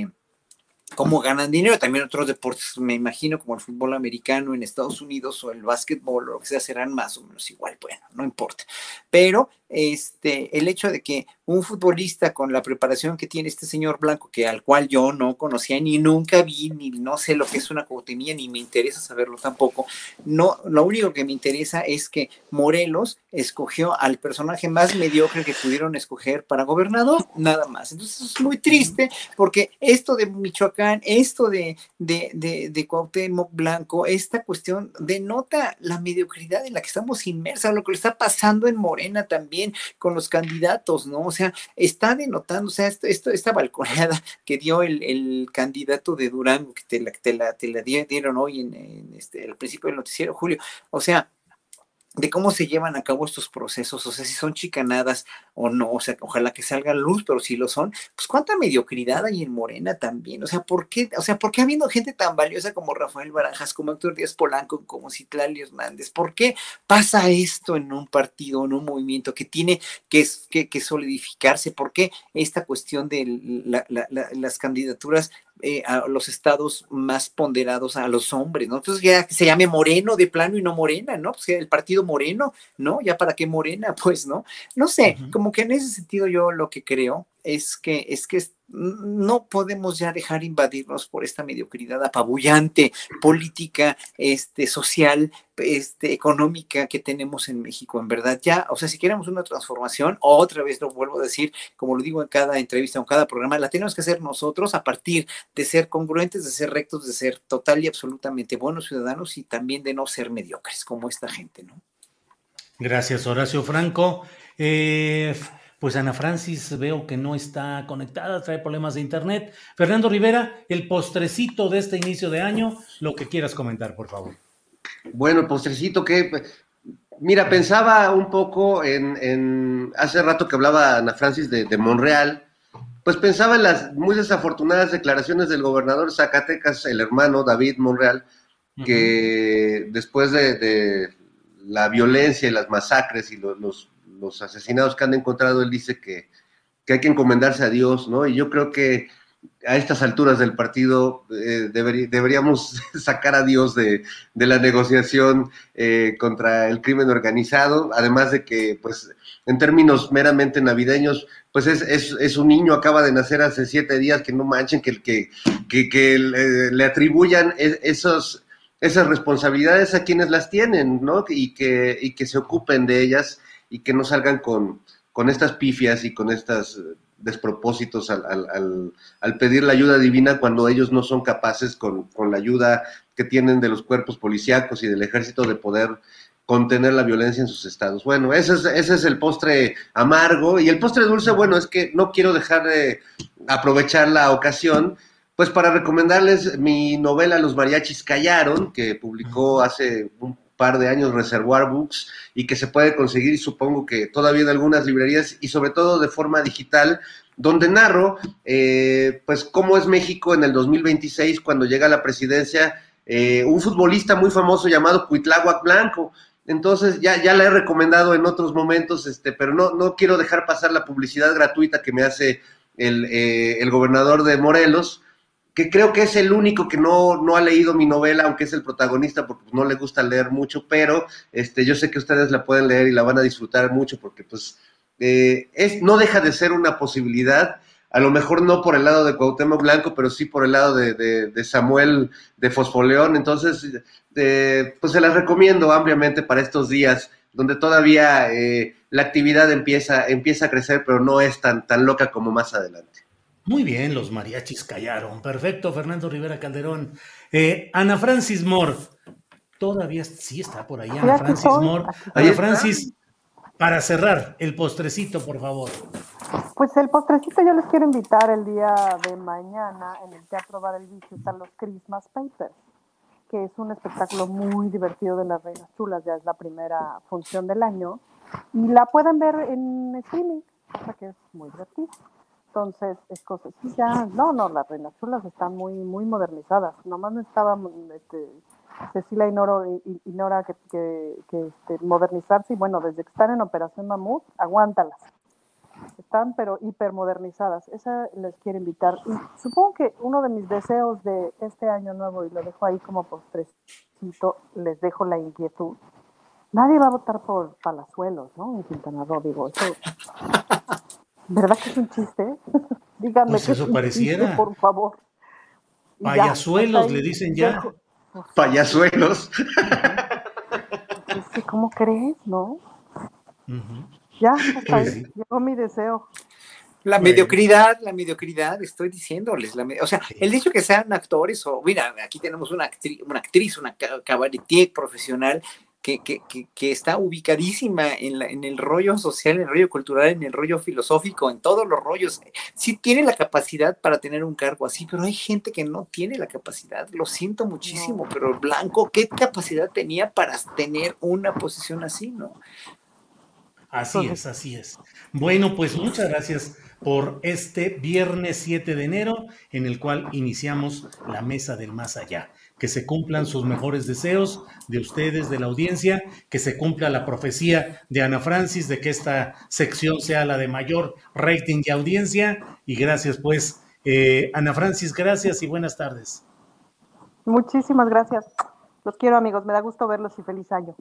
cómo ganan dinero. También otros deportes, me imagino, como el fútbol americano en Estados Unidos o el básquetbol o lo que sea, serán más o menos igual. Bueno, no importa. Pero este, el hecho de que un futbolista con la preparación que tiene este señor Blanco, que al cual yo no conocía ni nunca vi, ni no sé lo que es una cautemía, ni me interesa saberlo tampoco, no, lo único que me interesa es que Morelos escogió al personaje más mediocre que pudieron escoger para gobernador, nada más. Entonces es muy triste porque esto de Michoacán, esto de, de, de, de Cuauhtémoc Blanco, esta cuestión denota la mediocridad en la que estamos inmersos, lo que le está pasando en Morena también con los candidatos, ¿no? O sea, está denotando, o sea, esto, esto esta balconeada que dio el, el, candidato de Durango, que te la, te la, te la dieron hoy en, en este, el principio del noticiero, Julio, o sea, de cómo se llevan a cabo estos procesos, o sea, si son chicanadas o no, o sea, ojalá que salga luz, pero si lo son, pues cuánta mediocridad hay en Morena también, o sea, ¿por qué, o sea, por qué habiendo gente tan valiosa como Rafael Barajas, como Héctor Díaz Polanco, como Citlali Hernández, por qué pasa esto en un partido, en un movimiento que tiene que, que, que solidificarse? ¿Por qué esta cuestión de las candidaturas eh, a los estados más ponderados a los hombres, ¿no? Entonces ya se llame Moreno de plano y no Morena, ¿no? Pues el partido Moreno, ¿no? Ya para qué Morena, *laughs* pues, ¿no? No sé, como que en ese sentido yo lo que creo es que es que no podemos ya dejar invadirnos por esta mediocridad apabullante política, este, social, este, económica que tenemos en México. En verdad, ya, o sea, si queremos una transformación, otra vez lo vuelvo a decir, como lo digo en cada entrevista en cada programa, la tenemos que hacer nosotros a partir de ser congruentes, de ser rectos, de ser total y absolutamente buenos ciudadanos y también de no ser mediocres como esta gente, ¿no? Gracias, Horacio Franco. Eh, pues Ana Francis veo que no está conectada, trae problemas de internet. Fernando Rivera, el postrecito de este inicio de año, lo que quieras comentar, por favor. Bueno, el postrecito que, mira, pensaba un poco en, hace rato que hablaba Ana Francis de, Monreal, pues pensaba en las muy desafortunadas declaraciones del gobernador Zacatecas, el hermano David Monreal, que después de, la violencia y las masacres y los los asesinados que han encontrado, él dice que, hay que encomendarse a Dios, ¿no? Y yo creo que a estas alturas del partido eh, deberíamos *laughs* sacar a Dios de, la negociación eh, contra el crimen organizado, además de que, pues, en términos meramente navideños, pues es, un niño, acaba de nacer hace siete días, que no manchen, que, que, que, le, atribuyan esos, esas responsabilidades a quienes las tienen, ¿no? Y que, y que se ocupen de ellas y que no salgan con, con estas pifias y con estos eh, despropósitos al, al, pedir la ayuda divina cuando ellos no son capaces con, con, la ayuda que tienen de los cuerpos policíacos y del ejército de poder contener la violencia en sus estados. Bueno, ese es, ese es el postre amargo y el postre dulce, bueno, es que no quiero dejar de aprovechar la ocasión pues para recomendarles mi novela Los mariachis callaron, que publicó hace un par de años Reservoir Books y que se puede conseguir, supongo que todavía en algunas librerías y sobre todo de forma digital, donde narro, eh, pues, cómo es México en el 2026 cuando llega a la presidencia eh, un futbolista muy famoso llamado Cuitláhuac Blanco. Entonces, ya, ya la he recomendado en otros momentos, este, pero no, no quiero dejar pasar la publicidad gratuita que me hace el, eh, el gobernador de Morelos, que creo que es el único que no, no ha leído mi novela, aunque es el protagonista, porque no le gusta leer mucho, pero este, yo sé que ustedes la pueden leer y la van a disfrutar mucho, porque pues eh, es, no deja de ser una posibilidad, a lo mejor no por el lado de Cuauhtémoc Blanco, pero sí por el lado de, Samuel de Fosfoleón, entonces eh, pues se las recomiendo ampliamente para estos días, donde todavía eh, la actividad empieza, empieza a crecer, pero no es tan, tan loca como más adelante. Muy bien, los mariachis callaron. Perfecto, Fernando Rivera Calderón. Eh, Ana Francis Moore, todavía sí está por ahí, Ana Francis Moore. Ana Francis, para cerrar, el postrecito, por favor. Pues el postrecito yo les quiero invitar el día de mañana en el Teatro Bar El Vicio están los Christmas Papers, que es un espectáculo muy divertido de las Reinas Chulas, ya es la primera función del año, y la pueden ver en streaming, o sea que es muy divertido. Entonces, es cosa, sí, ya, no, no, las reinas chulas están muy, muy modernizadas. Nomás no estaban, este, Cecilia y, Nora, que, que este, modernizarse y bueno, desde que están en Operación Mamut, aguántalas. Están pero hipermodernizadas. Esa les quiero invitar. Y supongo que uno de mis deseos de este año nuevo, y lo dejo ahí como postrecito, les dejo la inquietud. Nadie va a votar por Palazuelos, ¿no? En Quintana Roo, digo, eso *laughs* ¿Verdad que es un chiste? *laughs* Díganme pues que eso pareciera. por favor. Payasuelos, le dicen ya. Payasuelos. ¿Cómo crees, no? Ya, hasta pues llegó mi deseo. La mediocridad, la mediocridad, estoy diciéndoles. La o sea, el hecho que sean actores, o mira, aquí tenemos una actriz, una actriz, una cabaretier profesional que, que, que, está ubicadísima en, la, en el rollo social, en el rollo cultural, en el rollo filosófico, en todos los rollos. Sí tiene la capacidad para tener un cargo así, pero hay gente que no tiene la capacidad. Lo siento muchísimo, pero Blanco, ¿qué capacidad tenía para tener una posición así, no? Así es, así es. Bueno, pues muchas gracias por este viernes 7 de enero en el cual iniciamos la mesa del más allá. Que se cumplan sus mejores deseos de ustedes, de la audiencia, que se cumpla la profecía de Ana Francis de que esta sección sea la de mayor rating y audiencia. Y gracias pues, eh, Ana Francis, gracias y buenas tardes. Muchísimas gracias. Los quiero amigos, me da gusto verlos y feliz año.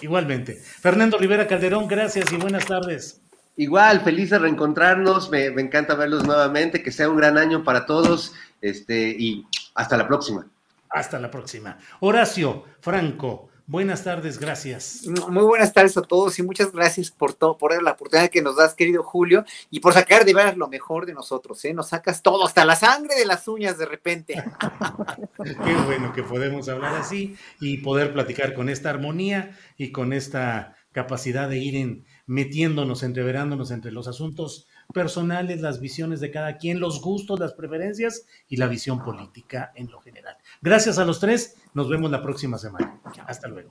Igualmente. Fernando Rivera Calderón, gracias y buenas tardes. Igual, feliz de reencontrarnos, me, encanta verlos nuevamente, que sea un gran año para todos este, y hasta la próxima. Hasta la próxima. Horacio, Franco, buenas tardes, gracias. Muy buenas tardes a todos y muchas gracias por todo, por la oportunidad que nos das, querido Julio, y por sacar de veras lo mejor de nosotros, ¿eh? Nos sacas todo, hasta la sangre de las uñas de repente. *laughs* Qué bueno que podemos hablar así y poder platicar con esta armonía y con esta capacidad de ir en metiéndonos, entreverándonos entre los asuntos personales, las visiones de cada quien, los gustos, las preferencias y la visión política en lo general. Gracias a los tres, nos vemos la próxima semana. Hasta luego.